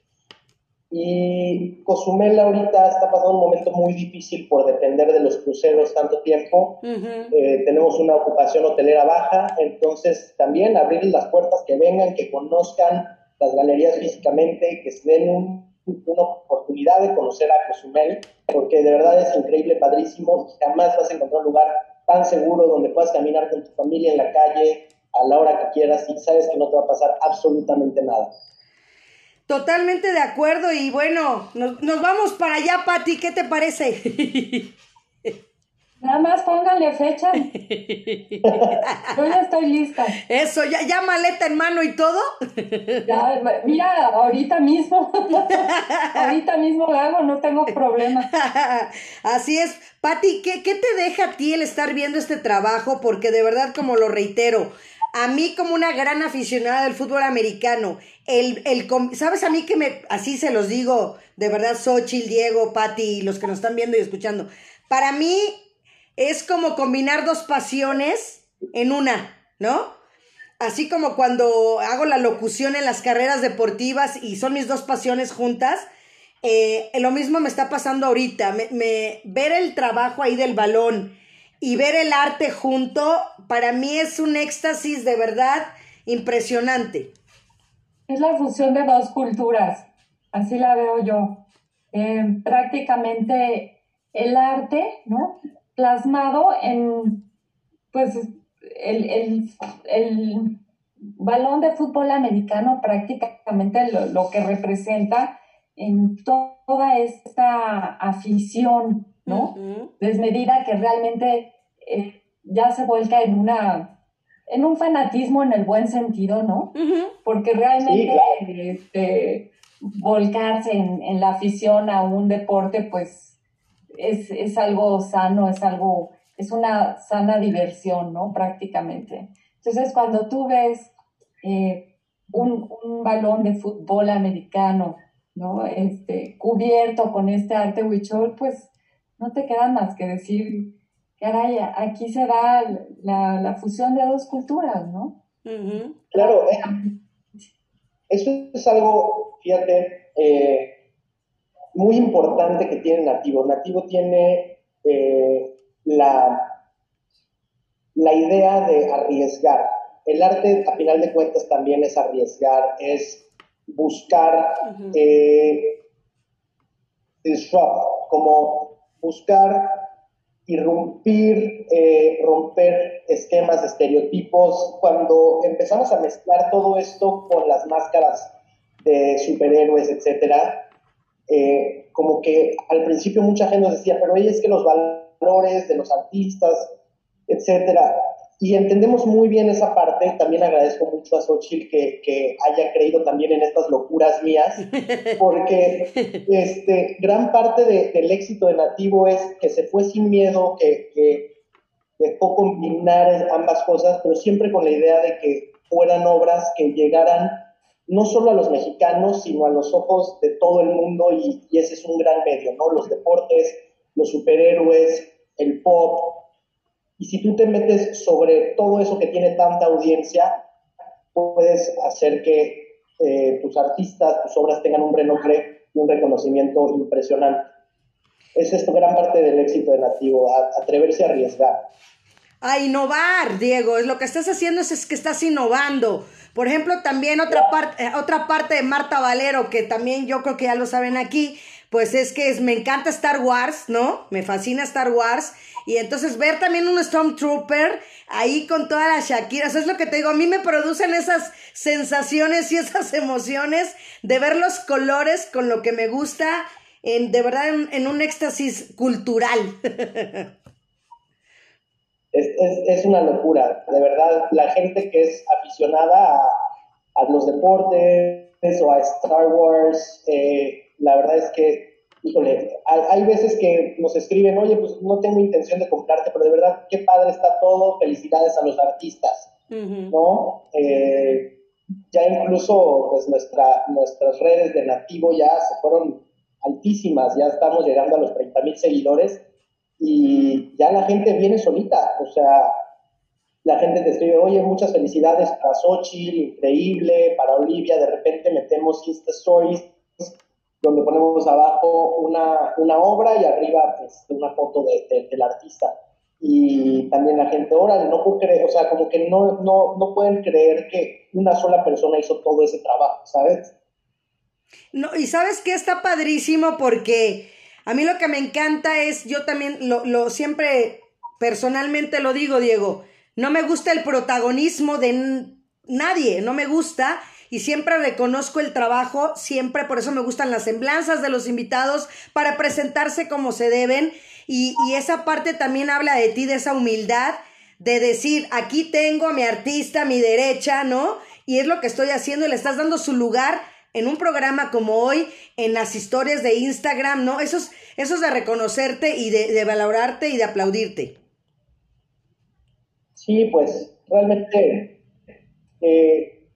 Y Cozumel ahorita está pasando un momento muy difícil por depender de los cruceros tanto tiempo. Eh, tenemos una ocupación hotelera baja, entonces también abrir las puertas, que vengan, que conozcan las galerías físicamente, que se den una oportunidad de conocer a Cozumel, porque de verdad es increíble, padrísimo. Jamás vas a encontrar un lugar tan seguro donde puedas caminar con tu familia en la calle a la hora que quieras y sabes que no te va a pasar absolutamente nada. Totalmente de acuerdo y bueno, nos, nos vamos para allá, Pati, ¿qué te parece? Nada más pónganle fecha. Yo ya estoy lista. Eso, ya, ya maleta en mano y todo. Ya, mira, ahorita mismo. ahorita mismo lo hago, no tengo problema. Así es. Pati, ¿qué, ¿qué te deja a ti el estar viendo este trabajo? Porque de verdad, como lo reitero, a mí como una gran aficionada del fútbol americano, el, el, ¿sabes a mí que me, así se los digo, de verdad, Xochitl, Diego, Pati, los que nos están viendo y escuchando, para mí es como combinar dos pasiones en una, ¿no? Así como cuando hago la locución en las carreras deportivas y son mis dos pasiones juntas, eh, lo mismo me está pasando ahorita. Me, ver el trabajo ahí del balón y ver el arte junto, para mí es un éxtasis de verdad impresionante. Es la fusión de dos culturas, así la veo yo. Eh, prácticamente el arte, ¿no? Plasmado en, pues, el, balón de fútbol americano prácticamente lo, que representa en toda esta afición, ¿no? Desmedida que realmente eh, ya se vuelca en una en un fanatismo en el buen sentido, ¿no? Porque realmente este, volcarse en, en, la afición a un deporte, pues es, es algo sano, es algo es una sana diversión, ¿no? Prácticamente. Entonces, cuando tú ves eh, un, un, balón de fútbol americano, ¿no? Este, cubierto con este arte huichol, pues no te queda más que decir, caray, aquí se da la, la fusión de dos culturas, ¿no? Claro, eh, eso es algo, fíjate, eh, muy importante que tiene Nativo. Nativo tiene eh, la, la idea de arriesgar. El arte, a final de cuentas, también es arriesgar, es buscar disrupt, como buscar irrumpir, eh, romper esquemas, estereotipos. Cuando empezamos a mezclar todo esto con las máscaras de superhéroes, etcétera, eh, como que al principio mucha gente nos decía, pero es que los valores de los artistas, etcétera, y entendemos muy bien esa parte. También agradezco mucho a Xochitl que, que, haya creído también en estas locuras mías, porque este, gran parte del éxito de Nativo es que se fue sin miedo, que, que dejó combinar ambas cosas, pero siempre con la idea de que fueran obras que llegaran no solo a los mexicanos, sino a los ojos de todo el mundo, y, ese es un gran medio, ¿no? Los deportes, los superhéroes, el pop, y si tú te metes sobre todo eso que tiene tanta audiencia, puedes hacer que eh, tus artistas, tus obras tengan un renombre y un reconocimiento impresionante. Esa es gran parte del éxito de Nativo, atreverse a arriesgar. A innovar, Diego, es lo que estás haciendo es, que estás innovando. Por ejemplo, también otra, parte eh, otra parte de Marta Valero, que también yo creo que ya lo saben aquí, pues es que me encanta Star Wars, ¿no? Me fascina Star Wars. Y entonces ver también un Stormtrooper ahí con todas las Shakiras, es lo que te digo, a mí me producen esas sensaciones y esas emociones de ver los colores con lo que me gusta, en, de verdad en, un éxtasis cultural. Es, una locura, de verdad, la gente que es aficionada a, los deportes o a Star Wars, eh, la verdad es que híjole, hay, veces que nos escriben, oye, pues no tengo intención de comprarte, pero de verdad, qué padre está todo, felicidades a los artistas, ¿no? Eh, ya incluso, pues nuestra, nuestras redes de nativo ya se fueron altísimas, ya estamos llegando a los 30 mil seguidores y ya la gente viene solita, o sea, la gente te escribe, oye, muchas felicidades para Xochitl, increíble, para Olivia, de repente metemos Insta Stories donde ponemos abajo una, una obra y arriba pues, una foto de, del artista. Y también la gente, órale, no puedo creer, o sea, como que no, no, no pueden creer que una sola persona hizo todo ese trabajo, ¿sabes? No, y sabes que está padrísimo porque a mí lo que me encanta es, yo también lo, lo siempre personalmente lo digo, Diego, no me gusta el protagonismo de nadie, no me gusta y siempre reconozco el trabajo, siempre por eso me gustan las semblanzas de los invitados para presentarse como se deben y, esa parte también habla de ti, de esa humildad, de decir, aquí tengo a mi artista a mi derecha, ¿no? Y es lo que estoy haciendo y le estás dando su lugar en un programa como hoy, en las historias de Instagram, ¿no? Eso es, de reconocerte y de, de valorarte y de aplaudirte. Sí, pues realmente eh,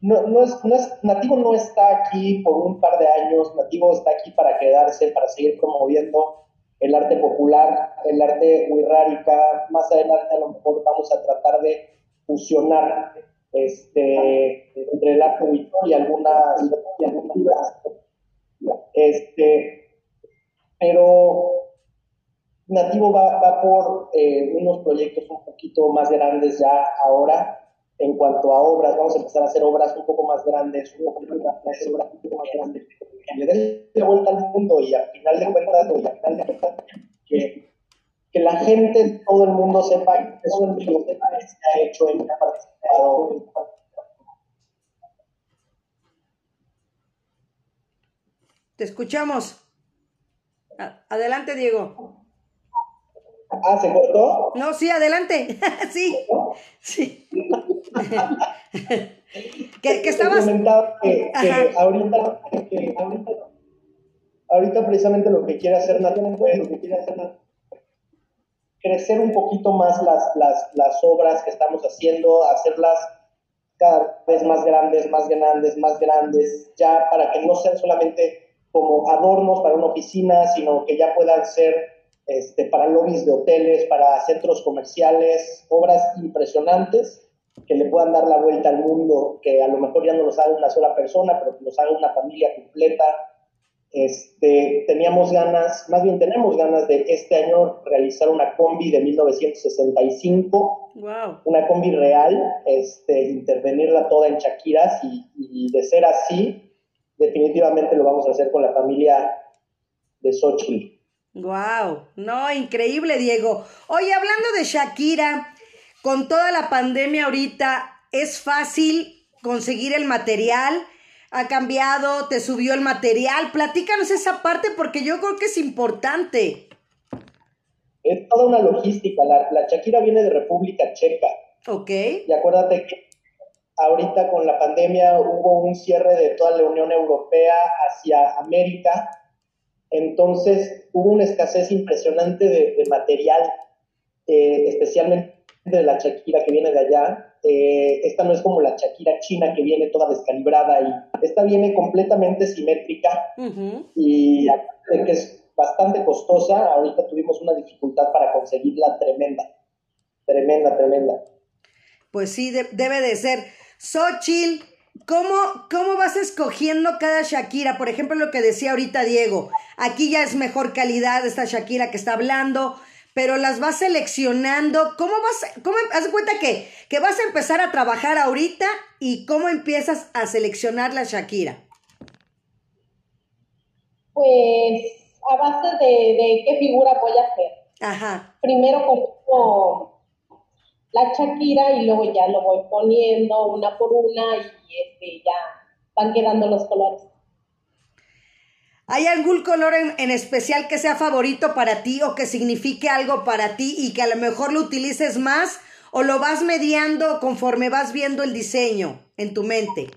no, no, es, no es, Nativo no está aquí por un par de años, Nativo está aquí para quedarse, para seguir promoviendo el arte popular, el arte wixárika, más adelante a lo mejor vamos a tratar de fusionar este, entre el huichol y alguna, y alguna este, pero Nativo va, va por eh, unos proyectos un poquito más grandes ya ahora, en cuanto a obras, vamos a empezar a hacer obras un poco más grandes, un poco más, grandes, le den la vuelta al mundo y al final de cuentas, y al final de cuentas que, que la gente, todo el mundo sepa que eso es lo que se ha hecho, en que ha participado. Te escuchamos. Adelante, Diego. Ah, ¿se cortó? No, sí, adelante. sí. Sí. que, que estabas. Que, que ahorita, que ahorita, ahorita precisamente lo que quiere hacer Natalia, lo que quiere hacer crecer un poquito más las, las, obras que estamos haciendo, hacerlas cada vez más grandes, más grandes, más grandes, ya para que no sean solamente como adornos para una oficina, sino que ya puedan ser este, para lobbies de hoteles, para centros comerciales, obras impresionantes que le puedan dar la vuelta al mundo, que a lo mejor ya no los haga una sola persona, pero que los haga una familia completa. Este, teníamos ganas, más bien tenemos ganas de este año realizar una combi de 1965, Wow. una combi real, este, intervenirla toda en Shakiras y, y de ser así, definitivamente lo vamos a hacer con la familia de Xochitl. Wow. No, increíble, Diego. Oye, hablando de Shakira, con toda la pandemia ahorita, ¿es fácil conseguir el material? ¿Ha cambiado? ¿Te subió el material? Platícanos esa parte porque yo creo que es importante. Es toda una logística. La, la Shakira viene de República Checa. ¿Ok? Y acuérdate que ahorita con la pandemia hubo un cierre de toda la Unión Europea hacia América. Entonces hubo una escasez impresionante de, de material, eh, especialmente de la Shakira que viene de allá. Eh, esta no es como la Shakira china que viene toda descalibrada y esta viene completamente simétrica y aparte de que es bastante costosa, ahorita tuvimos una dificultad para conseguirla tremenda, tremenda, tremenda. Pues sí, de- debe de ser. Xochitl, ¿cómo, ¿cómo vas escogiendo cada Shakira? Por ejemplo, lo que decía ahorita Diego. Aquí ya es mejor calidad esta Shakira que está hablando, pero las vas seleccionando. ¿Cómo vas? ¿Cómo haz de cuenta que, que vas a empezar a trabajar ahorita y cómo empiezas a seleccionar la Shakira? Pues a base de, de qué figura voy a hacer. Ajá. Primero pongo la Shakira y luego ya lo voy poniendo una por una y este, ya van quedando los colores. ¿Hay algún color en, en especial que sea favorito para ti o que signifique algo para ti y que a lo mejor lo utilices más o lo vas mediando conforme vas viendo el diseño en tu mente?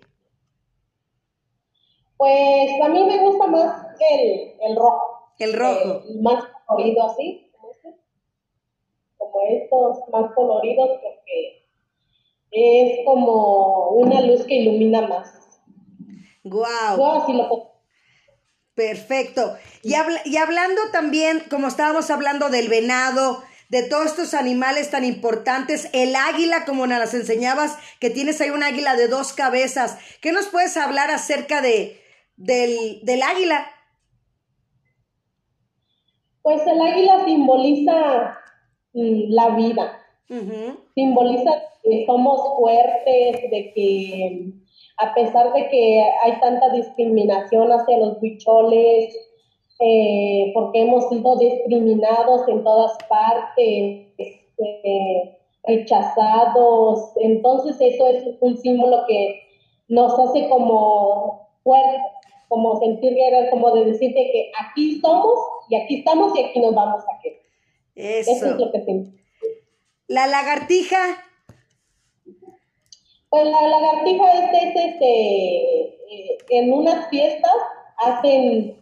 Pues a mí me gusta más el, el rojo. El rojo. El más colorido así, como este. Como estos más coloridos porque es como una luz que ilumina más. Guau. Yo así lo. Perfecto. Y, habla- y hablando también, como estábamos hablando del venado, de todos estos animales tan importantes, el águila, como nos las enseñabas, que tienes ahí un águila de dos cabezas. ¿Qué nos puedes hablar acerca de, del, del águila? Pues el águila simboliza mm, la vida. Simboliza que somos fuertes, de que a pesar de que hay tanta discriminación hacia los huicholes, eh, porque hemos sido discriminados en todas partes, este, rechazados, entonces eso es un símbolo que nos hace como fuertes, como sentir guerra, como de decirte que aquí somos y aquí estamos y aquí nos vamos a quedar. Eso es lo que siento. La lagartija. Pues la lagartija este es este, eh, en unas fiestas hacen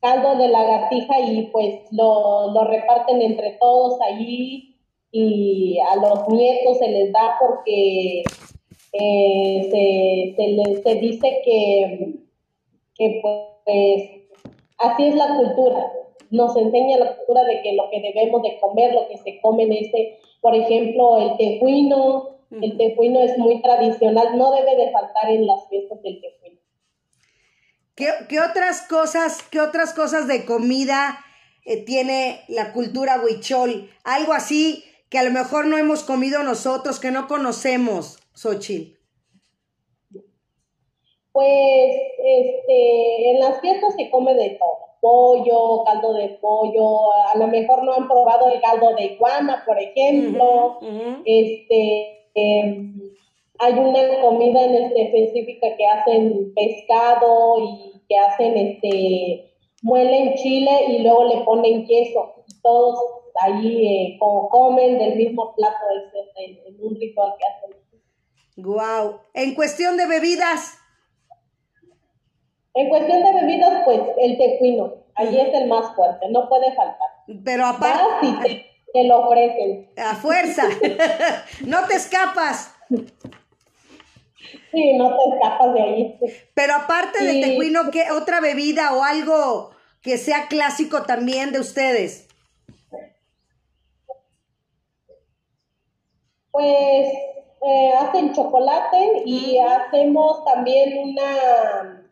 caldo de lagartija y pues lo, lo reparten entre todos allí y a los nietos se les da porque eh, se, se, les- se dice que, que pues así es la cultura. Nos enseña la cultura de que lo que debemos de comer, lo que se come en este, por ejemplo, el tejuino, el tejuino es muy tradicional, no debe de faltar en las fiestas del tejuino. ¿Qué, qué otras cosas, qué otras cosas de comida eh, tiene la cultura huichol? Algo así que a lo mejor no hemos comido nosotros, que no conocemos, Xochitl. Pues este, en las fiestas se come de todo, pollo, caldo de pollo, a lo mejor no han probado el caldo de iguana, por ejemplo. Este, em, hay una comida en este específica que hacen pescado y que hacen este, muelen chile y luego le ponen queso. Y todos ahí eh, como comen del mismo plato, es en, un ritual que hacen. Guau. En cuestión de bebidas, En cuestión de bebidas, pues el tejuino, ahí es el más fuerte, no puede faltar. pero Vas aparte, y te, te lo ofrecen. A fuerza. no te escapas. Sí, no te escapas de ahí. Pero aparte del tecuino, ¿qué otra bebida o algo que sea clásico también de ustedes? Pues eh, hacen chocolate y hacemos también una,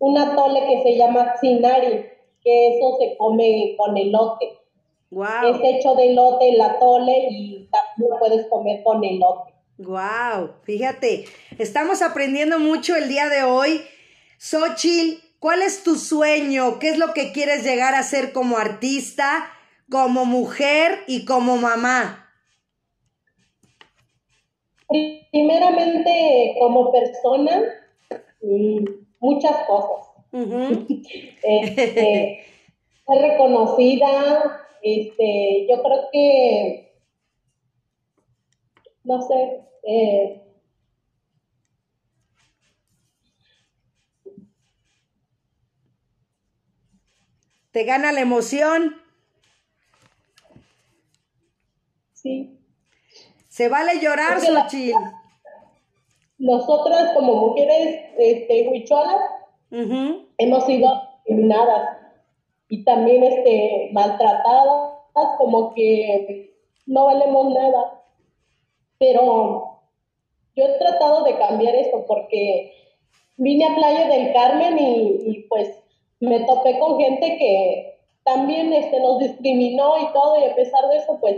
una tole que se llama Tsinari, que eso se come con elote. Wow. Es hecho de elote la tole y también lo puedes comer con elote. Wow, fíjate, estamos aprendiendo mucho el día de hoy. Xochil, ¿cuál es tu sueño? ¿Qué es lo que quieres llegar a ser como artista, como mujer y como mamá? Primeramente, como persona, mm, muchas cosas. Este, ser reconocida, este, yo creo que, no sé, eh, ¿Te gana la emoción? Sí. Se vale llorar, Xochitl. Nosotras como mujeres este, huicholas hemos sido discriminadas y también este, maltratadas, como que no valemos nada. Pero yo he tratado de cambiar esto porque vine a Playa del Carmen y, pues me topé con gente que también este, nos discriminó y todo, y a pesar de eso, pues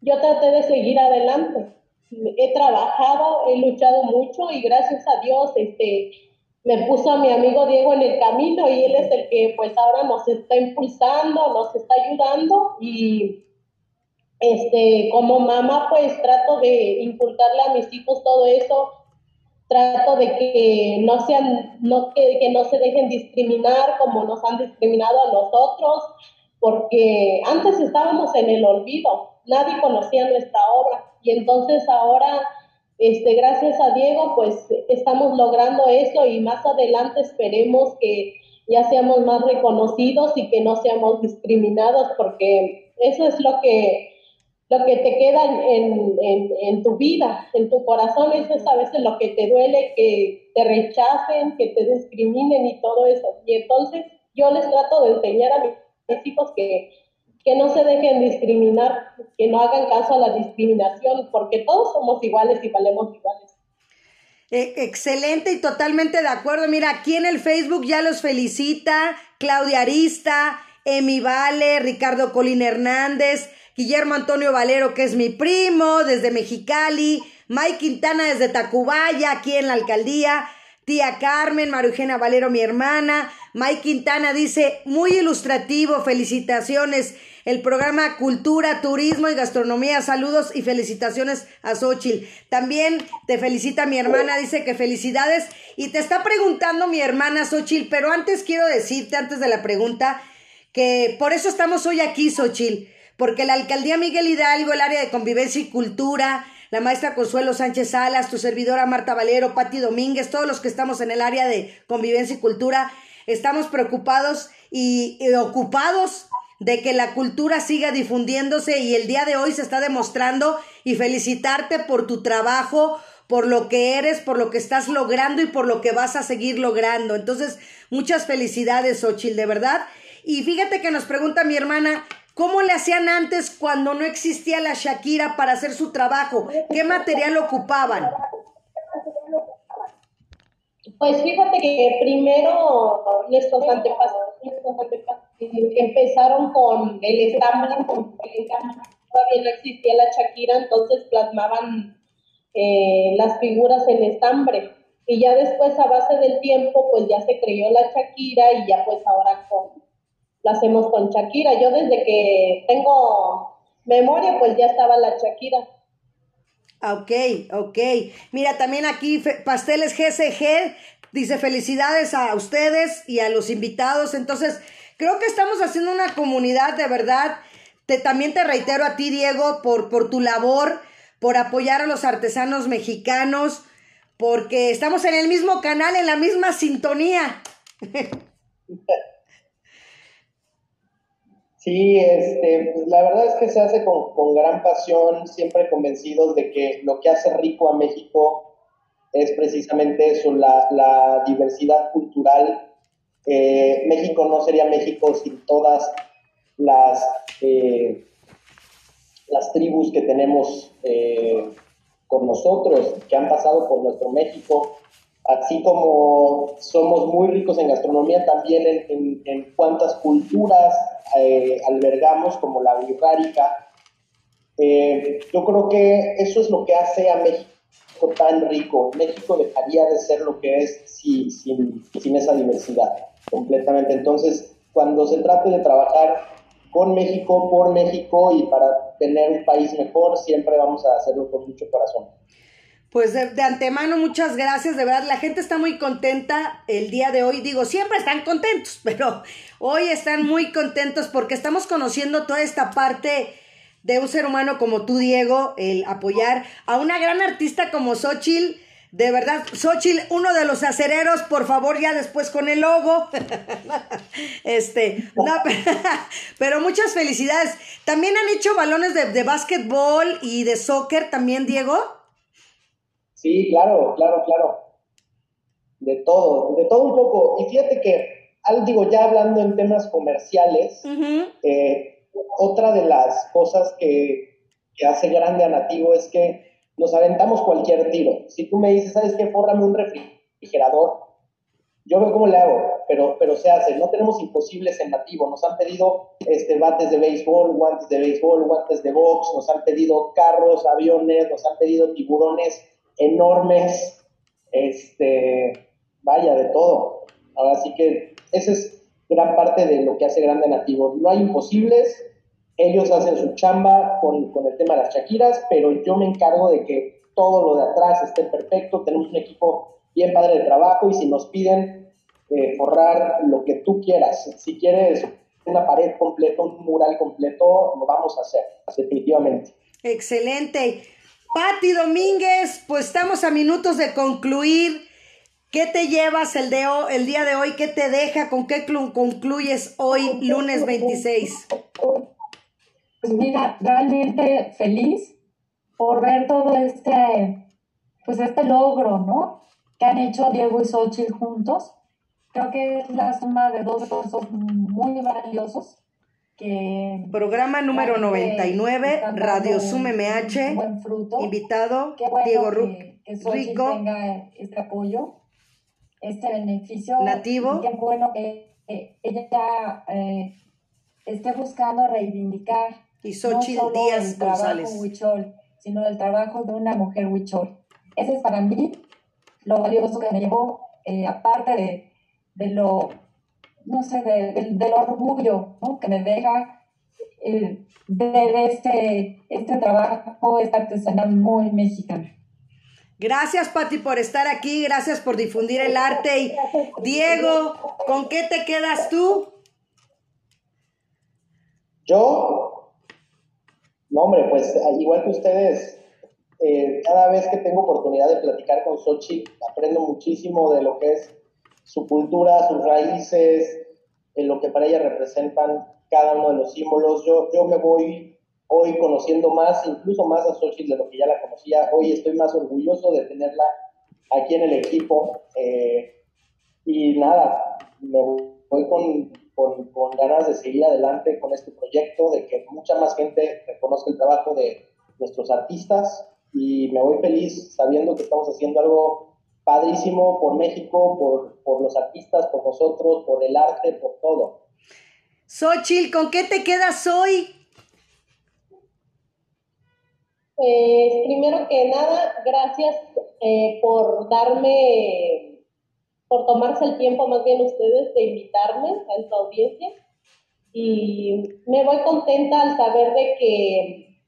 yo traté de seguir adelante. He trabajado, he luchado mucho y gracias a Dios este, me puso a mi amigo Diego en el camino y él es el que pues ahora nos está impulsando, nos está ayudando y este, como mamá pues trato de inculcarle a mis hijos todo eso, trato de que no sean, no, que, que no se dejen discriminar como nos han discriminado a nosotros, porque antes estábamos en el olvido, nadie conocía nuestra obra. Y entonces ahora, este, gracias a Diego, pues estamos logrando eso y más adelante esperemos que ya seamos más reconocidos y que no seamos discriminados porque eso es lo que lo que te queda en, en, en, tu vida, en tu corazón, eso es a veces lo que te duele, que te rechacen, que te discriminen y todo eso. Y entonces yo les trato de enseñar a mis hijos que que no se dejen discriminar, que no hagan caso a la discriminación, porque todos somos iguales y valemos iguales. Eh, excelente y totalmente de acuerdo. Mira, aquí en el Facebook ya los felicita Claudia Arista, Emi Vale, Ricardo Colín Hernández, Guillermo Antonio Valero, que es mi primo, desde Mexicali, Mike Quintana desde Tacubaya, aquí en la alcaldía, tía Carmen, Marujena Valero, mi hermana, Mike Quintana dice, muy ilustrativo, felicitaciones. El programa Cultura, Turismo y Gastronomía, saludos y felicitaciones a Xochitl. También te felicita mi hermana, dice que felicidades. Y te está preguntando mi hermana Xochitl, pero antes quiero decirte, antes de la pregunta, que por eso estamos hoy aquí, Xochitl, porque la alcaldía Miguel Hidalgo, el área de convivencia y cultura, la maestra Consuelo Sánchez Salas, tu servidora Marta Valero, Patti Domínguez, todos los que estamos en el área de convivencia y cultura, estamos preocupados y, ocupados de que la cultura siga difundiéndose y el día de hoy se está demostrando y felicitarte por tu trabajo, por lo que eres, por lo que estás logrando y por lo que vas a seguir logrando. Entonces, muchas felicidades, Ochil, de verdad. Y fíjate que nos pregunta mi hermana, ¿Cómo le hacían antes cuando no existía la Shakira para hacer su trabajo? ¿Qué material ocupaban? Pues fíjate que primero nuestros antepasados empezaron con el estambre, todavía no existía la Shakira, entonces plasmaban eh, las figuras en estambre. Y ya después, a base del tiempo, pues ya se creó la Shakira y ya pues ahora con hacemos con Shakira. Yo desde que tengo memoria, pues ya estaba la Shakira. Ok, ok. Mira, también aquí Pasteles GCG dice felicidades a ustedes y a los invitados. Entonces, creo que estamos haciendo una comunidad de verdad. Te, también te reitero a ti, Diego, por, por tu labor, por apoyar a los artesanos mexicanos, porque estamos en el mismo canal, en la misma sintonía. Sí, este, pues, la verdad es que se hace con, con, gran pasión, siempre convencidos de que lo que hace rico a México es precisamente eso, la, la diversidad cultural. Eh, México no sería México sin todas las, eh, las tribus que tenemos eh, con nosotros, que han pasado por nuestro México, así como somos muy ricos en gastronomía, también en, en, cuántas culturas eh, albergamos, como la biogárica. Eh, yo creo que eso es lo que hace a México tan rico. México dejaría de ser lo que es si, sin, sin esa diversidad completamente. Entonces, cuando se trate de trabajar con México, por México y para tener un país mejor, siempre vamos a hacerlo con mucho corazón. Pues de, antemano, muchas gracias, de verdad, la gente está muy contenta el día de hoy, digo, siempre están contentos, pero hoy están muy contentos porque estamos conociendo toda esta parte de un ser humano como tú, Diego, el apoyar a una gran artista como Xochitl, de verdad, Xochitl, uno de los acereros, por favor, ya después con el logo. este, no, pero, muchas felicidades. También han hecho balones de, de básquetbol y de soccer también, Diego. Sí, claro, claro, claro. De todo, de todo un poco. Y fíjate que, al, digo, ya hablando en temas comerciales, eh, otra de las cosas que, que, hace grande a Nativo es que nos aventamos cualquier tiro. Si tú me dices, ¿sabes qué? Fórrame un refrigerador. Yo veo cómo le hago, pero, pero se hace. No tenemos imposibles en Nativo. Nos han pedido este, bates de béisbol, guantes de béisbol, guantes de box, nos han pedido carros, aviones, nos han pedido tiburones enormes, este, vaya, de todo. Ahora sí que esa es gran parte de lo que hace grande Nativo. No hay imposibles, ellos hacen su chamba con, con el tema de las Shakiras, pero yo me encargo de que todo lo de atrás esté perfecto, tenemos un equipo bien padre de trabajo y si nos piden eh, forrar lo que tú quieras, si quieres una pared completa, un mural completo, lo vamos a hacer, definitivamente. Excelente. Patti Domínguez, pues estamos a minutos de concluir. ¿Qué te llevas el, de, el día de hoy? ¿Qué te deja? ¿Con qué concluyes hoy, lunes 26? Pues mira, realmente feliz por ver todo este, pues este logro, ¿no? Que han hecho Diego y Xochitl juntos. Creo que es la suma de dos esfuerzos muy valiosos Programa número 99, Radio Sum MH, invitado Diego que, Rico, tenga este apoyo, este beneficio. Nativo. qué bueno que, ella eh, esté buscando reivindicar y Xochitl no Díaz el trabajo huichol, sino el trabajo de una mujer huichol. Ese es para mí lo valioso que me llevó, eh, aparte de, de lo no sé, del orgullo ¿no? que me deja eh, ver este, este trabajo, esta artesanía muy mexicana. Gracias, Pati, por estar aquí. Gracias por difundir el arte. Y Diego, ¿con qué te quedas tú? Yo, no, hombre, pues igual que ustedes, eh, cada vez que tengo oportunidad de platicar con Sochi, aprendo muchísimo de lo que es su cultura, sus raíces, en lo que para ella representan cada uno de los símbolos. Yo, yo me voy hoy conociendo más, incluso más a Xochitl de lo que ya la conocía. Hoy estoy más orgulloso de tenerla aquí en el equipo. Eh, y nada, me voy con, con, con, ganas de seguir adelante con este proyecto, de que mucha más gente reconozca el trabajo de nuestros artistas y me voy feliz sabiendo que estamos haciendo algo padrísimo por México, por, por los artistas, por nosotros, por el arte, por todo. Xochitl, ¿con qué te quedas hoy? Pues primero que nada, gracias eh, por darme, por tomarse el tiempo más bien ustedes de invitarme a esta audiencia. Y me voy contenta al saber de que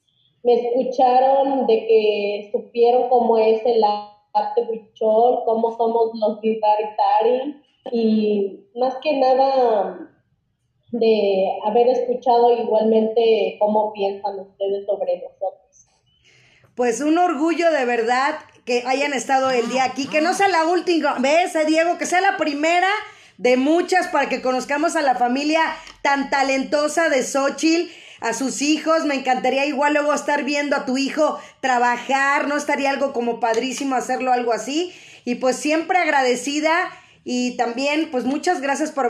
me escucharon, de que supieron cómo es el arte huichol, cómo somos los guitaritari y más que nada de haber escuchado igualmente cómo piensan ustedes sobre nosotros. Pues un orgullo de verdad que hayan estado el día aquí, que no sea la última vez, eh, Diego, que sea la primera de muchas para que conozcamos a la familia tan talentosa de Xochitl a sus hijos. Me encantaría igual luego estar viendo a tu hijo trabajar, ¿no? Estaría algo como padrísimo hacerlo algo así. Y pues siempre agradecida y también pues muchas gracias por